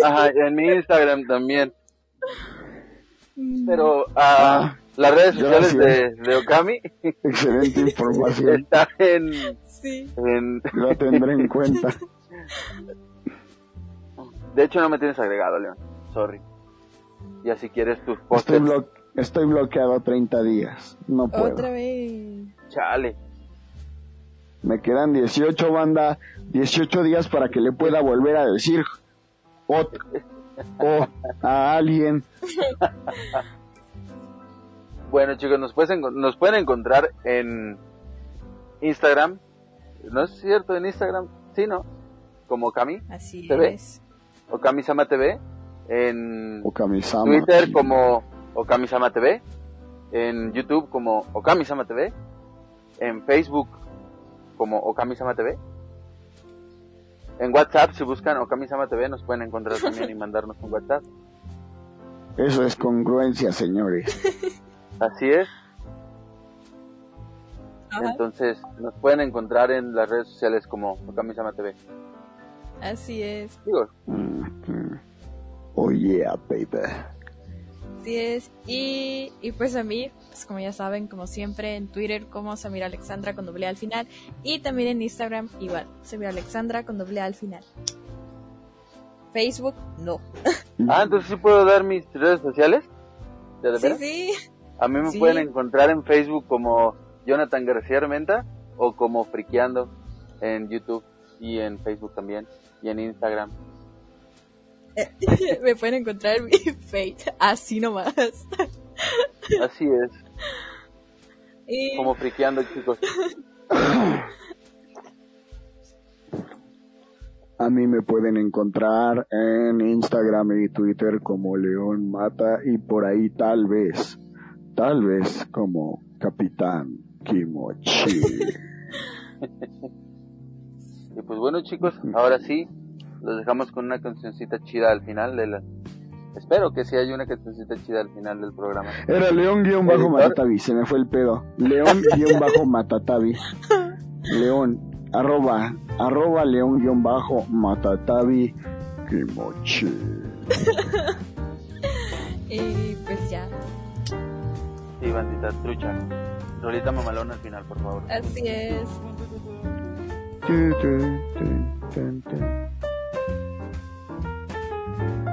S2: Ajá, en mi Instagram también.
S3: Mm,
S2: Pero ah, las redes sociales de, de Okami
S4: excelente información.
S2: están en,
S3: Sí.
S2: en...
S4: Lo tendré en cuenta.
S2: De hecho no me tienes agregado, León. Sorry. Ya si quieres tus
S4: Estoy,
S2: posts,
S4: blo- estoy bloqueado 30 días. No puedo.
S3: Otra vez.
S2: chale.
S4: Me quedan 18 banda, 18 días para que le pueda volver a decir o a alguien.
S2: Bueno chicos, nos, puedes enco- nos pueden encontrar en Instagram. ¿No es cierto? En Instagram, sí, ¿no? Como Okami,
S3: Así
S2: ¿Se ve?
S3: es.
S2: Okami Sama TV. En
S4: O Kamisama.
S2: Twitter como Okami Sama TV. En YouTube como Okami Sama TV. En Facebook como Okami Sama TV. En WhatsApp, si buscan Okami Sama TV, nos pueden encontrar también y mandarnos un WhatsApp.
S4: Eso es congruencia, señores.
S2: Así es.
S3: Ajá.
S2: Entonces, nos pueden encontrar en las redes sociales como Okami Sama TV.
S3: Así es.
S2: Digo.
S4: Oh yeah, baby.
S3: Y, y pues a mí, pues como ya saben, como siempre, en Twitter como Samira Alexandra con doble al final. Y también en Instagram igual, Samira Alexandra con doble al final. Facebook, no.
S2: Ah, entonces sí puedo dar mis redes sociales. ¿De, de
S3: Sí, sí.
S2: A mí me
S3: Sí.
S2: pueden encontrar en Facebook como Jonathan García Armenta o como Friqueando en YouTube y en Facebook también y en Instagram.
S3: Me pueden encontrar en mi Face, así nomás.
S2: Así es,
S3: Y,
S2: como Friqueando, chicos.
S4: A mí me pueden encontrar en Instagram y Twitter como León Mata y por ahí tal vez, tal vez como Capitán Kimochi.
S2: Y pues bueno, chicos, ahora sí, los dejamos con una cancioncita chida al final de la... Espero que sí haya una cancioncita chida al final del programa.
S4: Era León guion bajo
S2: Editor.
S4: Matatavi, se me fue el pedo. León guion bajo Matatavi. León, arroba, arroba León guion bajo Matatavi Kimochi.
S3: y pues ya.
S2: Sí, bandita, trucha. Rolita mamalona al final, por favor.
S3: Así es.
S4: thank you